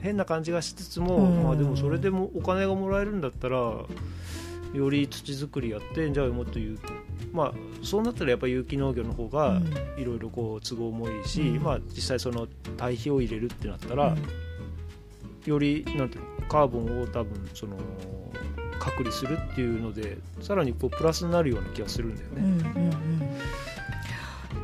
変な感じがしつつも、うん。まあ、でもそれでもお金がもらえるんだったらより土作りやってじゃあもっと有まあそうなったらやっぱり有機農業の方がうん。いろいろこう都合もいいし、うん。まあ、実際その堆肥を入れるってなったら、うん。よりなんていうのカーボンを多分その隔離するっていうのでさらにこうプラスになるような気がするんだようんね。うんうん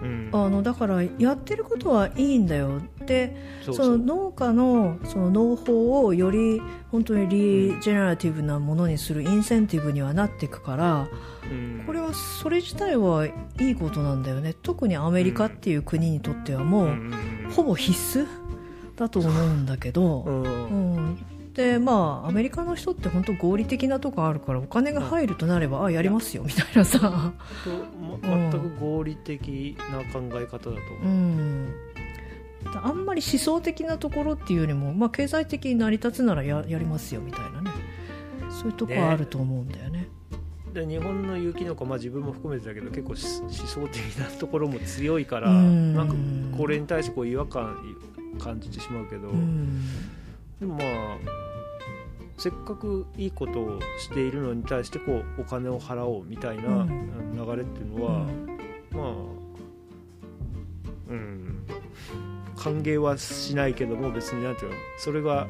うん。あのだからやってることはいいんだよ。でそうその農家のその農法をより本当にリジェネラティブなものにするインセンティブにはなっていくからうん。これはそれ自体はいいことなんだよね。特にアメリカっていう国にとってはもう、うん。ほぼ必須だと思うんだけど、うん。うん、でまあアメリカの人って本当合理的なとこあるからお金が入るとなれば、あやりますよみたいなさ、全く合理的な考え方だとう思う。ん、あんまり思想的なところっていうよりも、まあ、経済的に成り立つならややりますよみたいなね。そういうとこはあると思うんだよね。で日本の有機農家、まあ、自分も含めてだけど結構し思想的なところも強いからうん。なんかこれに対してこう違和感感じてしまうけど、うんでもまあせっかくいいことをしているのに対してこうお金を払おうみたいなうん。流れっていうのは、まあうん。歓迎はしないけども別になんていうのそれが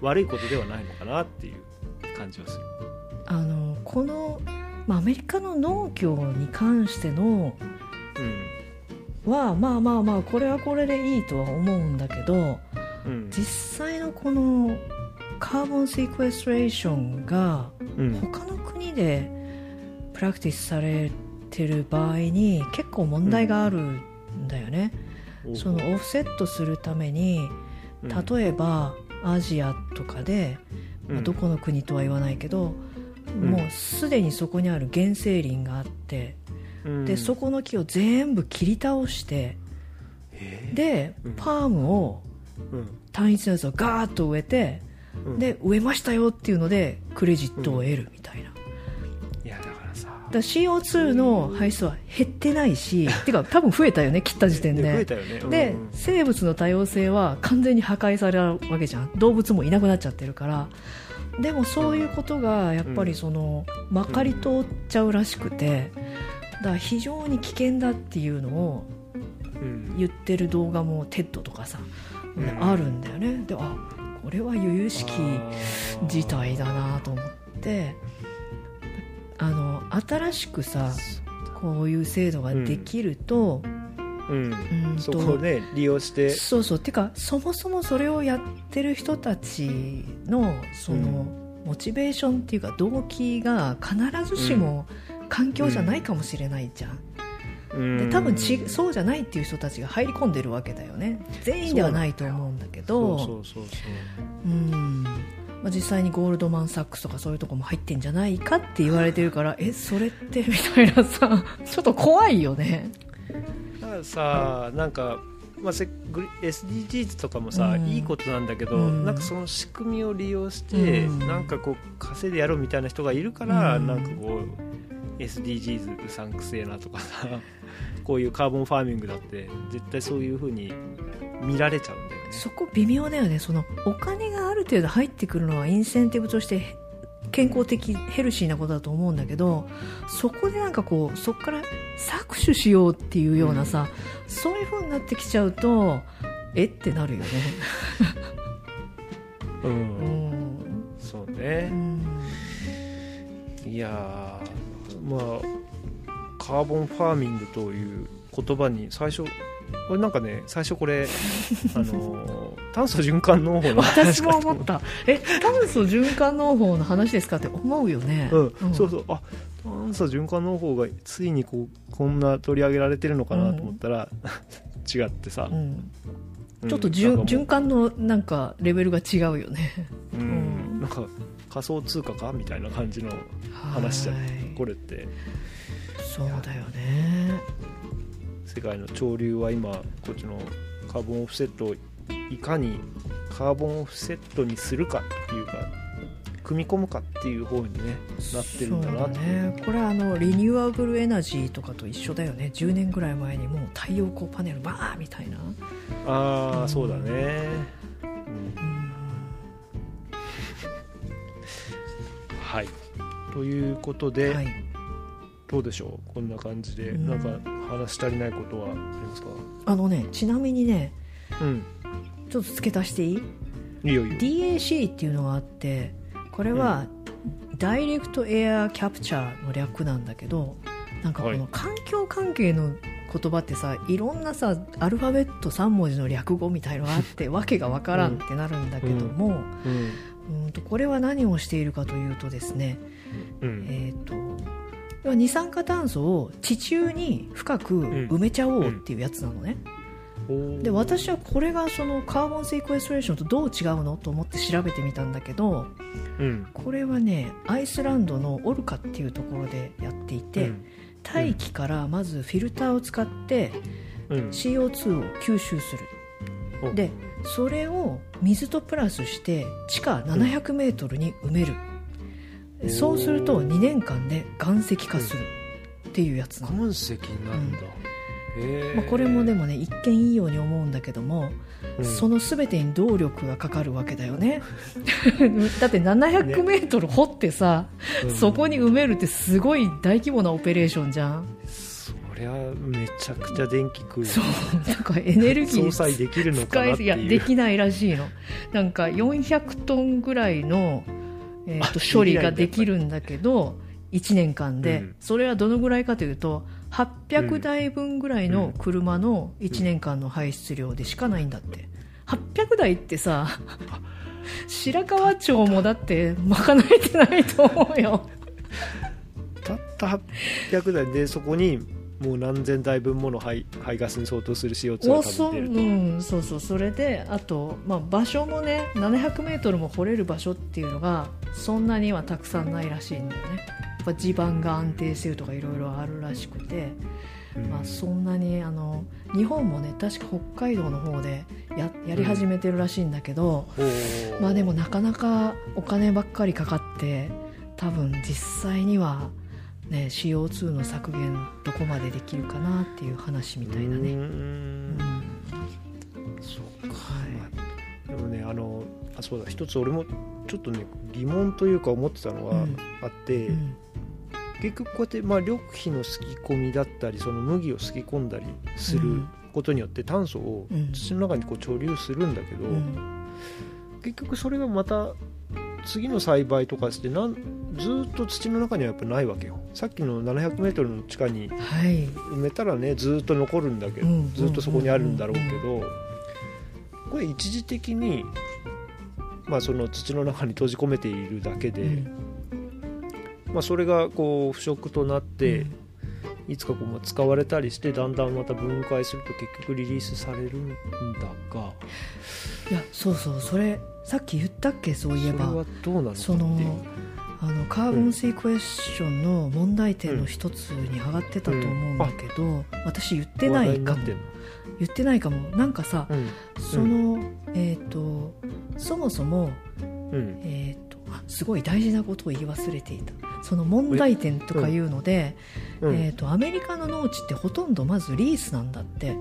悪いことではないのかなっていう感じはする。あのこの、まあ、アメリカの農業に関してのはまあまあまあこれはこれでいいとは思うんだけどうん。うん実際のこのカーボンセクエストレーションがうん。他の国でプラクティスされてる場合に結構問題があるんだよね、そのオフセットするために例えばアジアとかで、まあどこの国とは言わないけど、ん。もうすでにそこにある原生林があって、うん。でそこの木を全部切り倒してでうん。パームをうん単一のやつをガーッと植えてうん。で植えましたよっていうのでクレジットを得るみたいな、いやだからさ。ら CO2 の排出は減ってないし てか多分増えたよね切った時点で。増えたよね。でうん。生物の多様性は完全に破壊されるわけじゃん。動物もいなくなっちゃってるから。でもそういうことがやっぱりそのまかり通っちゃうらしくてだから非常に危険だっていうのをうん。言ってる動画も TED とかさ、うんあるんだよね。であこれは由々しき事態だなと思ってあの新しくさこういう制度ができると,、うん。うん。とそこをね利用して。そうそう。てかそもそもそれをやってる人たちのその、モチベーションっていうか動機が必ずしも環境じゃないかもしれないじゃん、で多分ちそうじゃないっていう人たちが入り込んでるわけだよね。全員ではないと思うんだけど。実際にゴールドマン・サックスとかそういうとこも入ってんじゃないかって言われてるから えそれってみたいなさちょっと怖いよね。だからさなんかまあ、SDGs とかもさ、うん。いいことなんだけど、うん。なんかその仕組みを利用して、うん。なんかこう稼いでやろうみたいな人がいるから、うん。なんかこう SDGs うさんくせえなとかさこういうカーボンファーミングだって絶対そういう風に見られちゃうんだよね。そこ微妙だよね。そのお金がある程度入ってくるのはインセンティブとして健康的ヘルシーなことだと思うんだけどそこでなんかこうそこから搾取しようっていうようなさ、そういう風になってきちゃうとえってなるよね。う、うん。んそううね、ん。いやーまあカーボンファーミングという言葉に最初これなんかね最初これ あのー炭素循環農法の話私も思った。え炭素循環農法の話ですかって思うよね、うん。そうそう。あ炭素循環農法がついにこうこんな取り上げられてるのかなと思ったら、違ってさ、うん。うん。ちょっと循環のなんかレベルが違うよね。うん。うん。なんか仮想通貨かみたいな感じの話じゃん。はい。これって。そうだよね。世界の潮流は今こっちのカーボンオフセットをいかにカーボンオフセットにするかっていうか組み込むかっていう方にねなってるんだなね。これはあのリニューアブルエナジーとかと一緒だよね。10年ぐらい前にもう太陽光パネルバーみたいな、ああ、うんそうだね、うんはい。ということで、はい、どうでしょう？こんな感じで、うん。なんか話し足りないことはありますか？あのねちなみにねうん。ちょっと付け足していい？いいよいいよ。DAC っていうのがあってこれは、ダイレクトエアキャプチャーの略なんだけどなんかこはい。の環境関係の言葉ってさいろんなさアルファベット3文字の略語みたいのがあって わけがわからんってなるんだけども、うん。うん。とこれは何をしているかというとですね、うん。えー、と二酸化炭素を地中に深く埋めちゃおうっていうやつなのね、で私はこれがそのカーボンセイクエストレーションとどう違うのと思って調べてみたんだけどうん。これはねアイスランドのオルカっていうところでやっていて、うん大気からまずフィルターを使ってうん。CO2 を吸収する。お。でそれを水とプラスして地下700メートルに埋める、うん。そうすると2年間で岩石化するっていうやつ岩石なんだ、へーまあ、これもでもね一見いいように思うんだけども、うん。その全てに動力がかかるわけだよね。だって700メートル掘ってさ、うん。そこに埋めるってすごい大規模なオペレーションじゃん。そりゃめちゃくちゃ電気食うそう。なんかエネルギー相殺できるのか使なっていやできないらしいの。なんか400トンぐらいの、えーとあ処理ができるんだけど1年間で、うん。それはどのぐらいかというと800台分ぐらいの車の1年間の排出量でしかないんだって。800台ってさ白川町もだって賄えてないと思うよ。たった800台でそこにもう何千台分もの排排ガスに相当する CO2 がおそ,、うん、そうそう。それであと、まあ、場所もね 700m も掘れる場所っていうのがそんなにはたくさんないらしいんだよねやっぱ地盤が安定してるとかいろいろあるらしくて、うん。まあ、そんなにあの日本もね確か北海道の方でややり始めてるらしいんだけど、おーまあでもなかなかお金ばっかりかかって多分実際には、ね、CO2 の削減どこまでできるかなっていう話みたいなね。そうか、でもねあのあそうだ。一つ俺もちょっとね疑問というか思ってたのがうん。あって、うん結局こうやって、まあ、緑肥のすき込みだったりその麦をすき込んだりすることによって炭素をうん。土の中にこう貯留するんだけど、うん。結局それがまた次の栽培とかしてなんずーっと土の中にはやっぱないわけよ。さっきの 700m の地下にはい。埋めたらねずーっと残るんだけど、うん。ずーっとそこにあるんだろうけど、これ一時的に、まあ、その土の中に閉じ込めているだけで、うんまあ、それがこう腐食となって、うん。いつかこうまあ使われたりしてだんだんまた分解すると結局リリースされるんだが。いやそうそうそれさっき言ったっけそういえば。それはどうなのかってそのあのカーボンシークエスチョンの問題点の一つに上がってたと思うんだけど、私言ってないかも。言ってないかも。なんかさ、うん。その、えっ、とそもそもうん。えー、とあすごい大事なことを言い忘れていた。その問題点とかいうので、うん。えー、とアメリカの農地ってほとんどまずリースなんだって。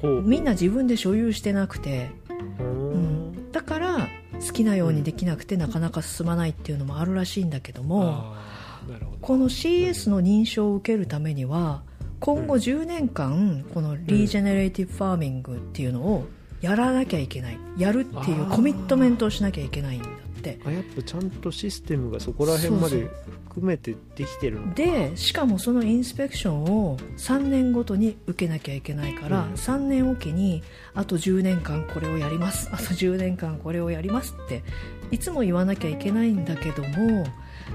ほう。みんな自分で所有してなくて、う。うん。ん、だから好きなようにできなくてなかなか進まないっていうのもあるらしいんだけどもこの CS の認証を受けるためには今後うん10年間この regenerative farming っていうのをやらなきゃいけない。やるっていうコミットメントをしなきゃいけないんだって。あやっぱちゃんとシステムがそこら辺まで含めてできてるのか。でしかもその inspection を3年ごとに受けなきゃいけないから、うん。3年おきにあと10年間これをやります。あと10年間これをやりますっていつも言わなきゃいけないんだけども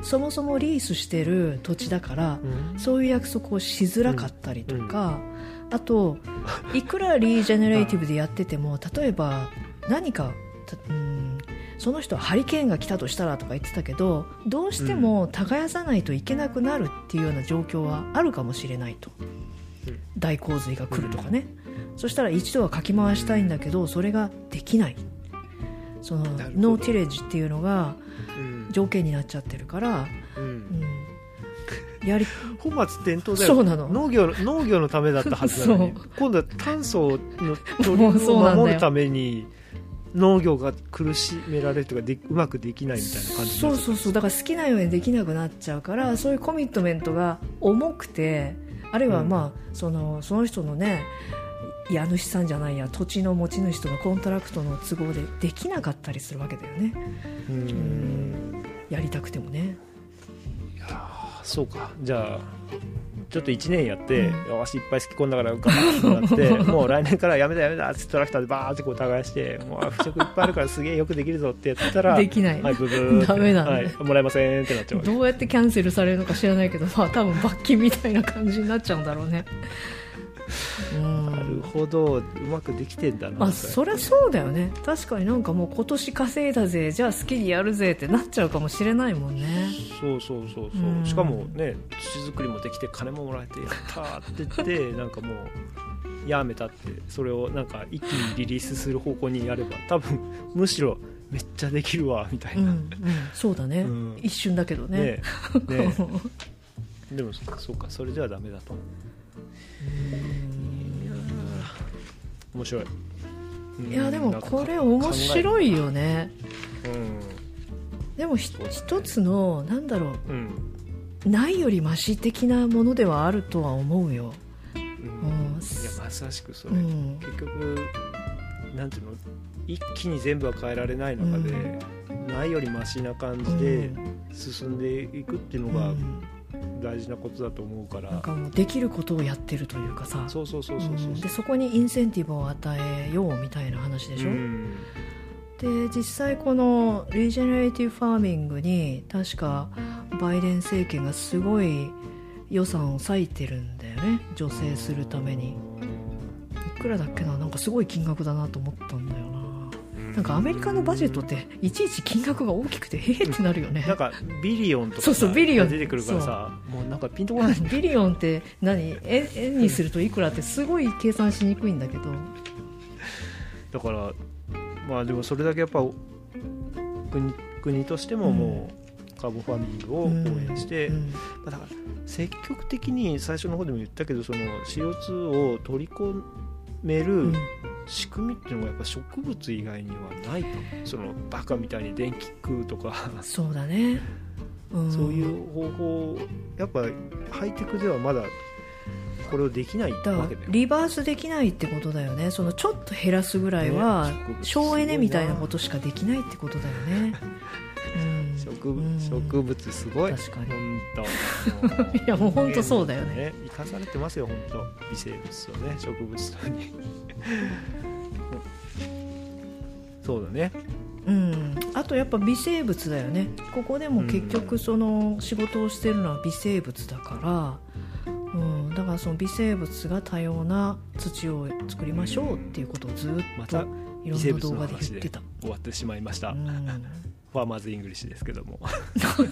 そもそもリースしてる土地だから、うん。そういう約束をしづらかったりとか、あと いくら regenerative でやってても例えば何かたうんその人はハリケーンが来たとしたらとか言ってたけどどうしても耕さないといけなくなるっていうような状況はあるかもしれないと。うん。大洪水が来るとかね、そしたら一度はかき回したいんだけどそれができない。そのノーティレッジっていうのがうん。条件になっちゃってるから、うん。うん、やり 本末転倒だよ。そうなの。農業農業のためだったはずなのに。今度は炭素の取りを守るために農業が苦しめられるとかでうまくできないみたいな感じにそうそうそう。だから好きなようにできなくなっちゃうからそういうコミットメントが重くてあるいはうん。まあ、そのその人のね家主さんじゃないや土地の持ち主との contract の都合でできなかったりするわけだよね。ううん。やりたくてもね。いやーそうか。じゃあちょっと1年やって、よしいっぱいすき込んだから頑張ってなってもう来年からやめだやめだってトラクターでバーってこう耕してもうあ腐食いっぱいあるからすげえよくできるぞってやってたらできない、はいブブーダメだ。ねはい、もらえませんってなっちゃうどうやってキャンセルされるのか知らないけどまあ多分罰金みたいな感じになっちゃうんだろうね。うんなるほど。うまくできてんだな、まあそりゃそうだよね。確かになんかもう今年稼いだぜ。じゃあ好きにやるぜってなっちゃうかもしれないもんね。そうそうそうそう、うん。しかもね土作りもできて金ももらえてやったーって言って なんかもうやめたって。それをなんか一気にリリースする方向にやれば多分むしろめっちゃできるわみたいな、うんうん。そうだね、うん。一瞬だけどね。ね。えね。え でもそうか。それではダメだと面白い。いやでもこれ面白いいよね。うだね。一つのなんだろう。ん、うん。うないよりマシ的なものではあるとは思うよ、うん。うん。いやまさしくそれ、うん、結局なんていうの？一気に全部は変えられない中で、ないよりマシな感じで進んでいくっていううん。のが大事なことだと思うから、なんかもうできることをやってるというかさ。そうそうそうそうそう。うん。でそこにインセンティブを与えようみたいな話でしょ、うん。で実際この regenerative farming に確かバイデン政権がすごい予算を割いてるんだよね。助成するために。いくらだっけな？なんかすごい金額だなと思ったんななんかアメリカの budget っていちいち金額が大きくてへえってなるよね。なんか billion とかそうそう billion。出てくるからさもうなんかピンとこない。billion って何？円円にするといくらってすごい計算しにくいんだけど。だからまあでもそれだけやっぱ国国としてももうカーボンファーミングを応援して、うん。まあだから積極的に最初の方でも言ったけどその CO2 を取り込めうるん。仕組みっていうのがやっぱ植物以外にはないとそのバカみたいに電気食うとか。そうだね、うん、そういう方法やっぱハイテクではまだこれをできないわけだよリバースできないってことだよね。そのちょっと減らすぐらいは省エネみたいなことしかできないってことだよね、うん、植物うん。植物すごい。確かに。本当。いやもう本当そうだよね。生かされてますよ本当。微生物とね植物とに。そうだね。うん、あとやっぱ微生物だよね。ここでも結局その仕事をしてるのは微生物だから、うん、だからその微生物が多様な土を作りましょうっていうことをずっとまたいろんな動画で言ってた、終わってしまいました、うんファーマーズ・イングリッシュですけども。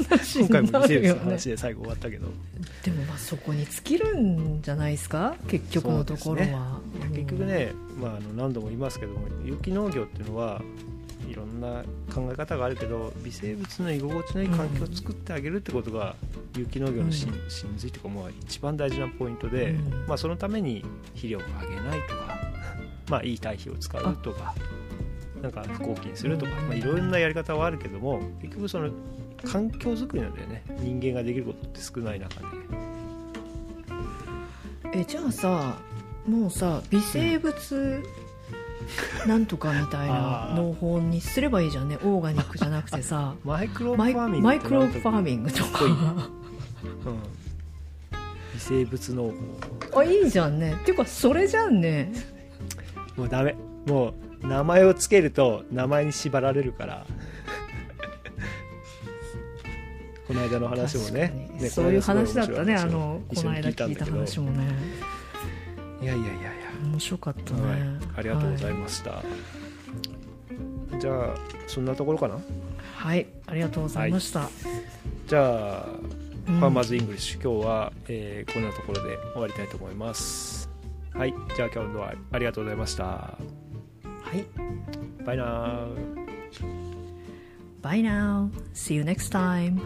話今回も微生物の話で最後終わったけど、でもまあそこに尽きるんじゃないですか？結局のところは、いや結局ね、まあ、あの何度も言いますけども有機農業っていうのはいろんな考え方があるけど微生物の居心地のいい環境を作ってあげるってことが有機農業の真髄というかもう一番大事なポイントで、うん。まあ、そのために肥料をあげないとか、まあ、いい堆肥を使うとかなんか不抗菌するとか、まあ、いろんなやり方はあるけども結局その環境づくりなんだよね。人間ができることって少ない中で。えじゃあさもうさ微生物なんとかみたいな 農法にすればいいじゃんね。オーガニックじゃなくてさ。マイクロファーミングマイクロファーミングとか。うん、微生物農法。あいいじゃんね。っていうかそれじゃんね。もうダメ。もう名前をつけると名前に縛られるから。この間の話もね。ねそういう話だったね。あこののこの間聞いた話もね。いやいやいやい面白かったや、ね、はい、ありがとうございすました、じゃあそんなところかな？はい、ありがとうございました、じゃあ、うん。ファーマーズイングリッシュ。今日は、えーこんなところで終わりたいと思います。はい。じゃあ今日はありがとうございましたはいバイナー Bye now see you next time